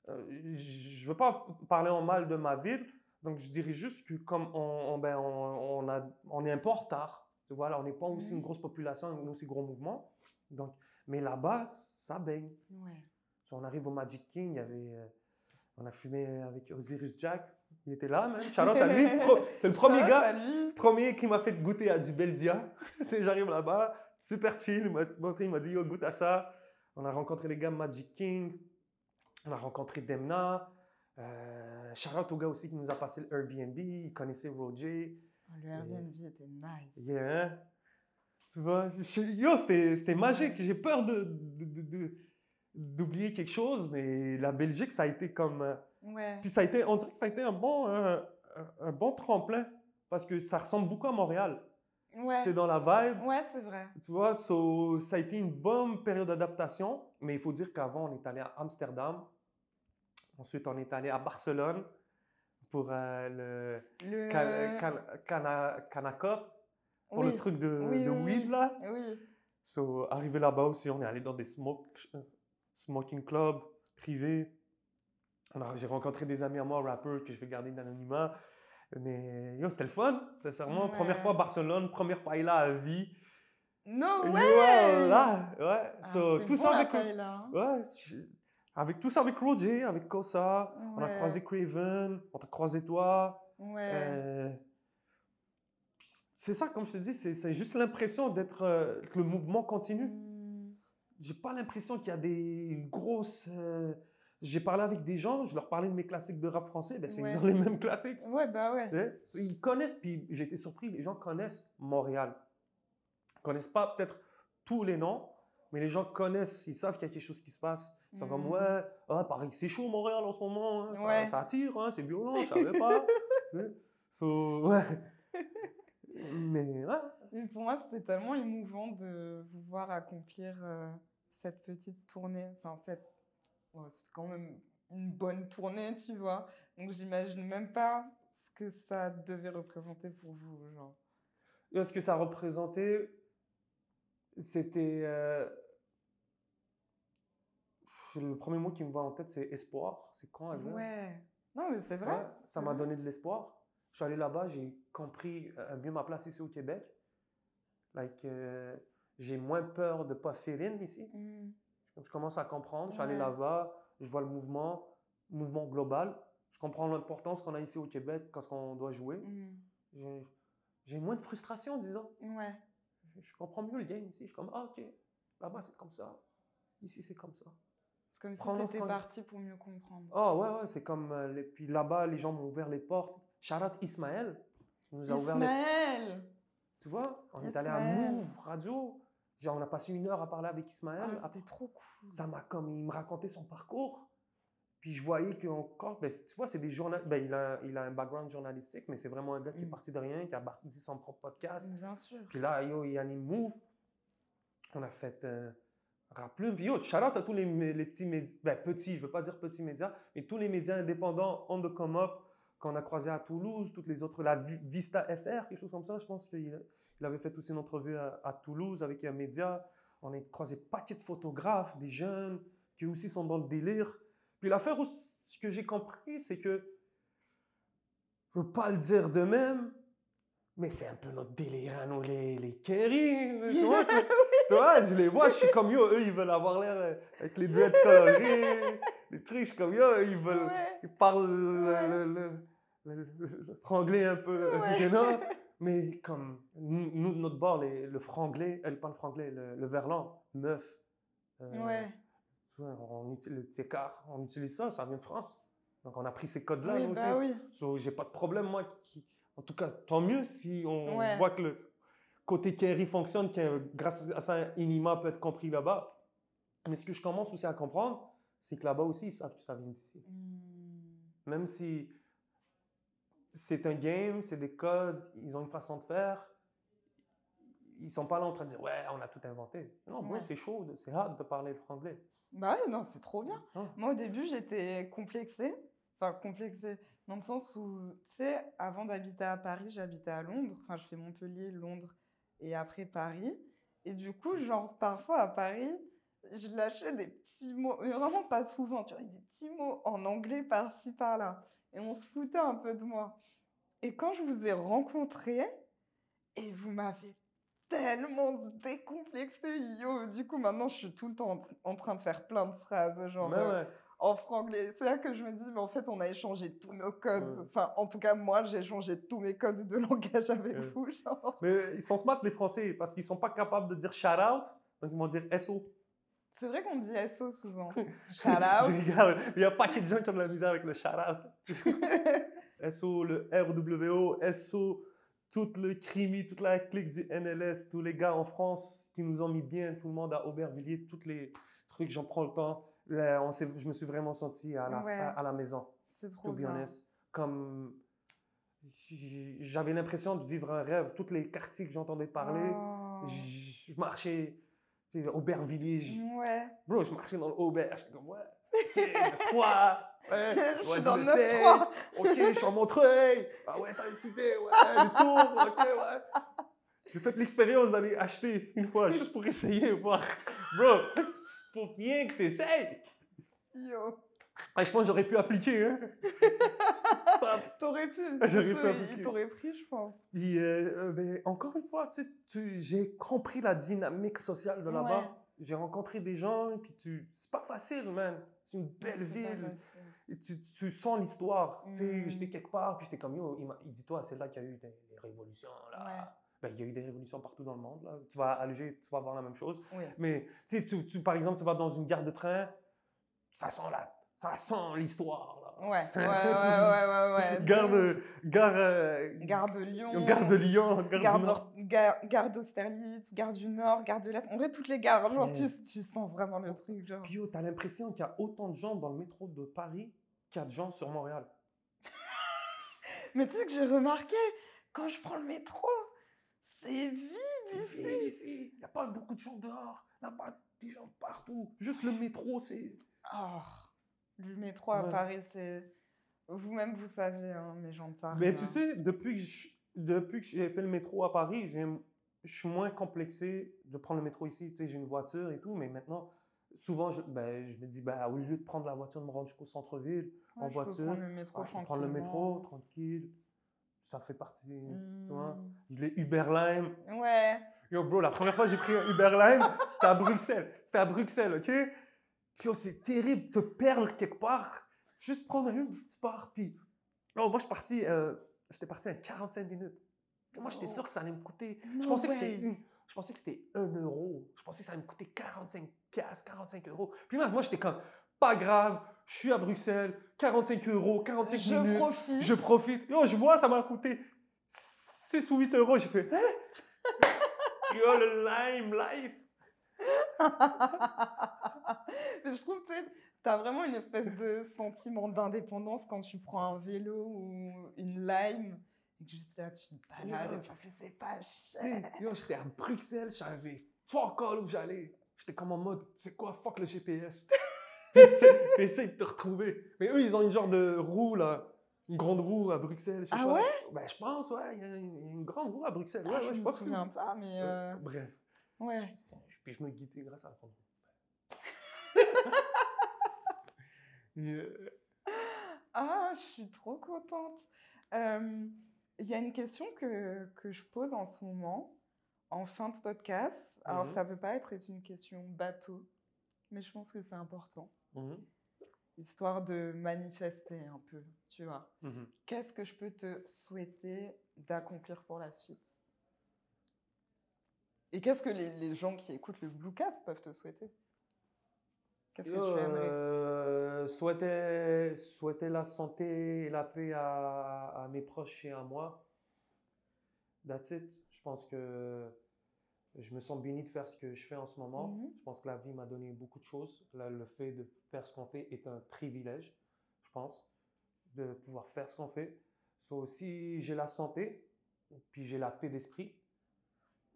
euh, je ne veux pas parler en mal de ma ville, donc je dirais juste que comme on, on- ben, on, on a, on est un peu en retard, tu vois, là, on n'est pas aussi Mm. une grosse population, un aussi gros mouvement. Donc, Mais là-bas, ça baigne. Ouais. So, on arrive au Magic King, il y avait, euh, on a fumé avec Osiris Jack. Il était là, même. Out à lui. C'est le premier gars, premier qui m'a fait goûter à du Beldia. J'arrive là-bas, super chill. Il m'a montré, il m'a dit, yo, goûte à ça. On a rencontré les gars Magic King. On a rencontré Demna. Euh, out au gars aussi qui nous a passé le Airbnb. Il connaissait Roger. Oh, Le Airbnb était nice. Yeah. Tu vois, je- yo, c'était c'était magique. J'ai peur de, de- de- de- d'oublier quelque chose, mais la Belgique, ça a été comme. euh, Ouais. Puis ça a été, on dirait que ça a été un bon, euh, un, un bon tremplin parce que ça ressemble beaucoup à Montréal. Ouais. C'est dans la vibe. Ouais, c'est vrai. Tu vois, so, ça a été une bonne période d'adaptation, mais il faut dire qu'avant, on est allé à Amsterdam. Ensuite, on est allé à Barcelone pour euh, le Le... Can- Can- Cana- Canacop, pour le truc de, Oui, de oui, weed là. Oui. So, arrivé là-bas aussi, on est allé dans des smoke, smoking. On a- J'ai rencontré des amis à moi, rappeurs, que je vais garder d'anonymat. Mais yo, c'était le fun, sincèrement. Première Ouais. fois à Barcelone, première paella à vie. No way! là, ouais. Ah, So, c'est tout bon, ça avec, paella, hein. ouais, je- avec tout ça avec Roger, avec Kosa. On a Ouais. croisé Craven, on t'a croisé toi. Ouais. Euh, c'est ça, comme je te dis, c'est juste l'impression d'être euh, que le mouvement continue. Hmm. J'ai pas l'impression qu'il y a des grosses. euh, J'ai parlé avec des gens, je leur parlais de mes classiques de rap français, ben c'est Ouais. les mêmes classiques. Ouais, bah ouais. Ils connaissent, puis j'ai été surpris, les gens connaissent Montréal. Ils connaissent pas peut-être tous les noms, mais les gens connaissent, ils savent qu'il y a quelque chose qui se passe. Ils sont comme, Mhm. ouais, ah, pareil que c'est chaud Montréal en ce moment, hein, ça- Ouais. ça, attire, hein, c'est violent, je savais pas. So, ouais. Mais ouais. Mais pour moi, c'était tellement émouvant de vous voir accomplir euh, cette petite tournée. Enfin, cette... bon, c'est quand même une bonne tournée, tu vois. Donc, j'imagine même pas ce que ça devait représenter pour vous. Genre. Ce que ça représentait, c'était. euh, Le premier mot qui me va en tête, c'est espoir. C'est quand elle Ouais. Non, mais c'est vrai. Ouais, ça m'a donné de l'espoir. Je suis allé là-bas, j'ai compris euh, mieux ma place ici au Québec. Like, euh, j'ai moins peur de pas fit in ici. Donc, je commence à comprendre. Je suis allé Ouais. là-bas, je vois le mouvement, mouvement global. Je comprends l'importance qu'on a ici au Québec quand on doit jouer. Hmm. J'ai- moins de frustration, disons. Ouais. Je comprends mieux le game ici. Je suis comme, ah, ok, là-bas c'est comme ça. Ici c'est comme ça. C'est comme si Prends-le tu étais quand- parti pour mieux comprendre. Oh, ouais, ouais, c'est comme. euh, les- Puis là-bas, les gens m'ont ouvert les portes. Sharat Ismaël nous a ouvert les Ismaël Tu vois, on est allé à. Move Radio. Genre, on a passé une heure à parler avec Ismaël. Ah, C'était trop cool. ça m'a comme. Il me racontait son parcours. Puis je voyais qu'encore. Ben, tu vois, c'est des journalistes. Ben, il, a, il a un background journalistique, mais c'est vraiment un gars qui est Mm. parti de rien, qui a bâti son propre podcast. Bien sûr. Puis là, yo, il anime Move. On a fait euh, Raplume. Puis yo, shout out à tous les, les petits médias. Ben, petits, je veux pas dire petits médias, mais tous les médias indépendants on the come up qu'on a croisé à Toulouse, toutes les autres, la Vi- Vista FR, quelque chose comme ça. Je pense qu'il il avait fait aussi une entrevue à, à Toulouse avec un média. On a croisé paquet de photographes, des jeunes qui aussi sont dans le délire. Puis l'affaire, ce que j'ai compris, c'est que je veux pas le dire de même, mais c'est un peu notre délire à nous, les, les Kerry. Tu vois, que- tu vois, je les vois, je suis comme yo, eux, ils veulent avoir l'air euh, avec les dreads colorés, les suis comme yo, ils veulent, ils parlent le, le, le, le- le- le franglais un peu? mais comme nous, de notre bord, les- le franglais, elle parle franglais, le, le verlan, neuf. euh, Ouais. on utilise le tiécar, on utilise ça, ça vient de France. Donc on a pris ces codes-là, Oui, nous bah aussi. oui. So, j'ai pas de problème, moi. Qui, en tout cas, tant mieux si on Ouais. voit que le côté Kerry fonctionne, que grâce à ça, Inima peut être compris là-bas. Mais ce que je commence aussi à comprendre, c'est que là-bas aussi, ils savent que ça vient d'ici. Hmm. Même si c'est un game, c'est des codes, ils ont une façon de faire, ils sont pas là en train de dire ouais, on a tout inventé. Non, moi, Ouais. c'est chaud, c'est hard de parler le franglais. Bah oui, non, c'est trop bien. Ah. Moi, au début, j'étais complexée. Enfin, complexée dans le sens où, tu sais, avant d'habiter à Paris, j'habitais à Londres. Enfin, je fais Montpellier, Londres et après Paris. Et du coup, genre, parfois à Paris, je lâchais des petits mots, mais vraiment pas souvent, tu vois, des petits mots en anglais par-ci, par-là. Et on se foutait un peu de moi. Et quand je vous ai rencontré, et vous m'avez tellement décomplexée. Yo, du coup, maintenant, je suis tout le temps en, en train de faire plein de phrases, genre Mais euh, ouais. en franglais. C'est là que je me dis, mais en fait, on a échangé tous nos codes. Ouais. Enfin, en tout cas, moi, j'ai échangé tous mes codes de langage avec Ouais. vous. Genre. Mais ils sont smart, les Français, parce qu'ils sont pas capables de dire shout out, donc ils vont dire SO. C'est vrai qu'on dit SO souvent. Shout Je out. regarde, il y a pas de gens qui ont de la misère avec le shout out. SO, le RWO, SO, tout le crimi, toute la clique du NLS, tous les gars en France qui nous ont mis bien, tout le monde à Aubervilliers, tous les trucs, j'en prends le temps. Là, on s'est- je me suis vraiment senti à la, Ouais. à, à la maison, C'est trop bien. honest. Comme j'avais l'impression de vivre un rêve. Tous les quartiers que j'entendais parler, Oh. je marchais, tu sais, Aubervilliers, Ouais. Bro, je marchais dans l'auberge, j'étais comme, ouais, ok, 9-3, ouais, Je suis ouais, dans le le sait, 9-3. ok, je suis en Montreuil, ah ouais, ça a cité, ouais, le tour, ok, ouais. J'ai fait l'expérience d'aller acheter une fois, juste pour essayer, voir, bro, faut bien que tu essayes. Yo. Ah, je pense que j'aurais pu appliquer, hein. T'aurais pu. J'aurais pu appliquer. Il t'aurait pris, je pense. Puis, euh, euh, ben, encore une fois, tu sais, tu- j'ai compris la dynamique sociale de là-bas. Ouais. J'ai rencontré des gens, puis tu... c'est pas facile, man. C'est une belle ville. Et tu, tu sens l'histoire. Mm. j'étais quelque part, puis j'étais comme, yo, il, dit, toi, c'est là qu'il y a eu des, des révolutions, là. Ouais. Ben, il y a eu des révolutions partout dans le monde, là. Tu vas à Alger, tu vas voir la même chose. Oui. Mais, tu, tu- par exemple, tu vas dans une gare de train, ça sent la... Ça sent l'histoire, là. Ouais, ouais, ouais, ouais, ouais, ouais. Gare de. Gare... euh, Gare de Lyon. Gare de Lyon, gare, Gare du Nord. d'Or- gare- gare d'Austerlitz, gare du Nord, gare de l'Est. En vrai, toutes les gares. Genre, tu, sens vraiment le truc. Genre. Puis, yo, t'as l'impression qu'il y a autant de gens dans le métro de Paris qu'il y a de gens sur Montréal. Mais tu sais que j'ai remarqué, quand je prends le métro, c'est vide ici. Il n'y a pas beaucoup de gens dehors. Là-bas, des gens partout. Juste le métro, c'est. Oh, le métro à Ouais. Paris, c'est. Vous-même, vous savez, hein, gens de Paris. Mais hein. tu sais, depuis que je- depuis que j'ai fait le métro à Paris, j'ai- je suis moins complexé de prendre le métro ici. Tu sais, j'ai une voiture et tout, mais maintenant, souvent, je, ben, je me dis, ben, au lieu de prendre la voiture, de me rendre jusqu'au centre-ville, Ouais, en je peux voiture, prendre le métro je peux prendre le métro tranquille. Ça fait partie. Tu vois, Hmm. les Uberlime. Ouais. Yo, bro, la première fois que j'ai pris un c'était à Bruxelles. C'était à Bruxelles, OK? Puis, yo, c'est terrible de te perdre quelque part. Juste prendre un Uber, tu pars, puis... Oh, moi, je suis parti... euh, j'étais parti à 45 minutes. Puis moi, j'étais sûr que ça allait me coûter... Je pensais que c'était une... Je pensais que c'était 1 euro. Je pensais que ça allait me coûter 45 piastres, 45 euros. Puis là, moi, j'étais comme, pas grave, je suis à Bruxelles, 45 euros, 45 Je minutes. profite. Je profite. Yo, je vois, ça m'a coûté 6 ou 8 euros. J'ai fait, hein? Yo, le lime life. Mais je trouve que tu as vraiment une espèce de sentiment d'indépendance quand tu prends un vélo ou une lime et que juste là, tu te balades et puis c'est pas cher. Yo, j'étais à Bruxelles, j'avais fuck all où j'allais. J'étais comme en mode, c'est quoi, fuck le GPS. Essaye de te retrouver. Mais eux, ils ont une genre de roue, là. Une grande roue à Bruxelles. je sais Ah pas. ouais? Ben, je pense, ouais. Il y, a une il y a une grande roue à Bruxelles. Ah, ouais, je suis me souviens pas, mais euh, Bref. ouais. Puis je me guidais grâce à la euh, Ah, je suis trop contente. Euh, Il y a une question que, que je pose en ce moment, en fin de podcast. Alors, Mhm. ça peut pas être une question bateau, mais je pense que c'est important, mhm, histoire de manifester un peu, tu vois. mhm. Qu'est-ce que je peux te souhaiter d'accomplir pour la suite? Et qu'est-ce que les, les gens qui écoutent le Bluecast peuvent te souhaiter? Qu'est-ce que tu aimerais? euh, souhaiter, souhaiter la santé et la paix à, à mes proches et à moi. That's it. Je pense que je me sens béni de faire ce que je fais en ce moment. Mhm. Je pense que la vie m'a donné beaucoup de choses. Là, le fait de faire ce qu'on fait est un privilège, je pense, de pouvoir faire ce qu'on fait. So, si j'ai la santé, puis j'ai la paix d'esprit,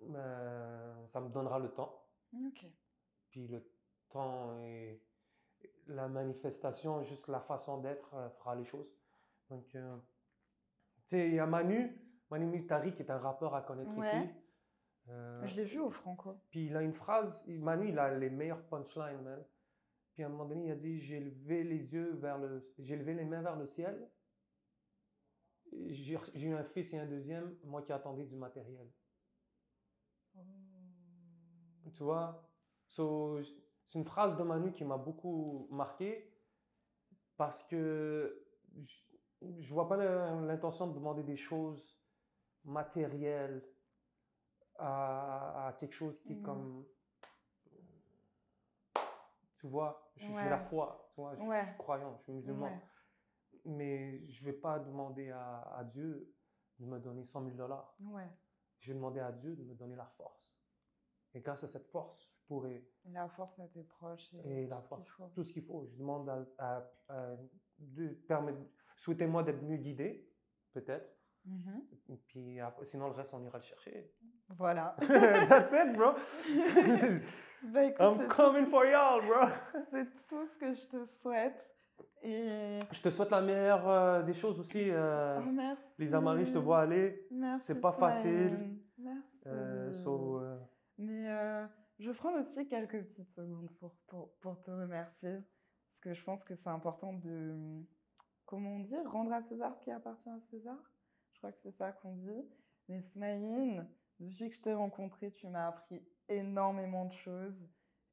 ben, ça me donnera le temps Ok. puis le temps et la manifestation, juste la façon d'être euh, fera les choses. Donc, euh, tu sais, il y a Manu, Manu Miltari, qui est un rappeur à connaître Ouais. ici. Euh, Je l'ai vu au Franco. puis il a une phrase, Manu, il a les meilleurs punchlines, man. Puis à un moment donné, il a dit J'ai levé les yeux vers le. J'ai levé les mains vers le ciel. J'ai eu un fils et un deuxième, moi qui attendais du matériel. Tu vois so, C'est une phrase de Manu qui m'a beaucoup marqué parce que je ne vois pas l'intention de demander des choses matérielles à, quelque chose qui est Mm. comme. Tu vois, j'ai Ouais. la foi, tu vois, je, je suis croyant, je suis musulman. Ouais. Mais je ne vais pas demander à, à Dieu de me donner 100 000 dollars. Ouais. Je vais demander à Dieu de me donner la force. Et grâce à cette force, je pourrai La force à tes proches et, Et la tout ce qu'il force. faut. tout ce qu'il faut. Je demande à, à- à- de permettre, souhaitez-moi d'être mieux guidé, peut-être. Mhm. Puis après, sinon, le reste, on ira le chercher. Voilà. That's it, bro. Bah, écoute, I'm tout coming for y'all, bro. C'est tout ce que je te souhaite. Et Je te souhaite la meilleure euh, des choses aussi. euh, merci. Lisa Marie, je te vois aller. Merci. c'est pas facile. Merci. Euh, so, Mais je prendre aussi quelques petites secondes pour, pour, pour te remercier. Parce que je pense que c'est important de, comment on dit, rendre à César ce qui appartient à César. Je crois que c'est ça qu'on dit. Mais Smaïn, depuis que je t'ai rencontré, tu m'as appris énormément de choses.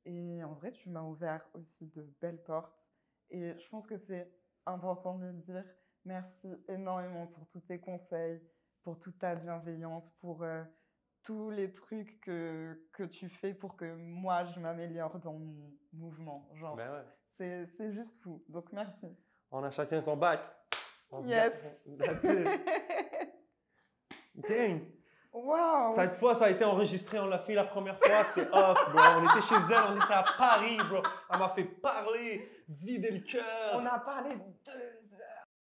Et en vrai, tu m'as ouvert aussi de belles portes. Et je pense que c'est important de le dire. Merci énormément pour tous tes conseils, pour toute ta bienveillance, pour euh, tous les trucs que, que tu fais pour que moi, je m'améliore dans mon mouvement. Genre, ben ouais. c'est, c'est juste fou. Donc, merci. On a chacun son bac. On Yes. That's it. Waouh! Cette fois, ça a été enregistré, on l'a fait la première fois, c'était off, bro. On était chez elle, on était à Paris, bro. Elle m'a fait parler, vider le cœur. On a parlé de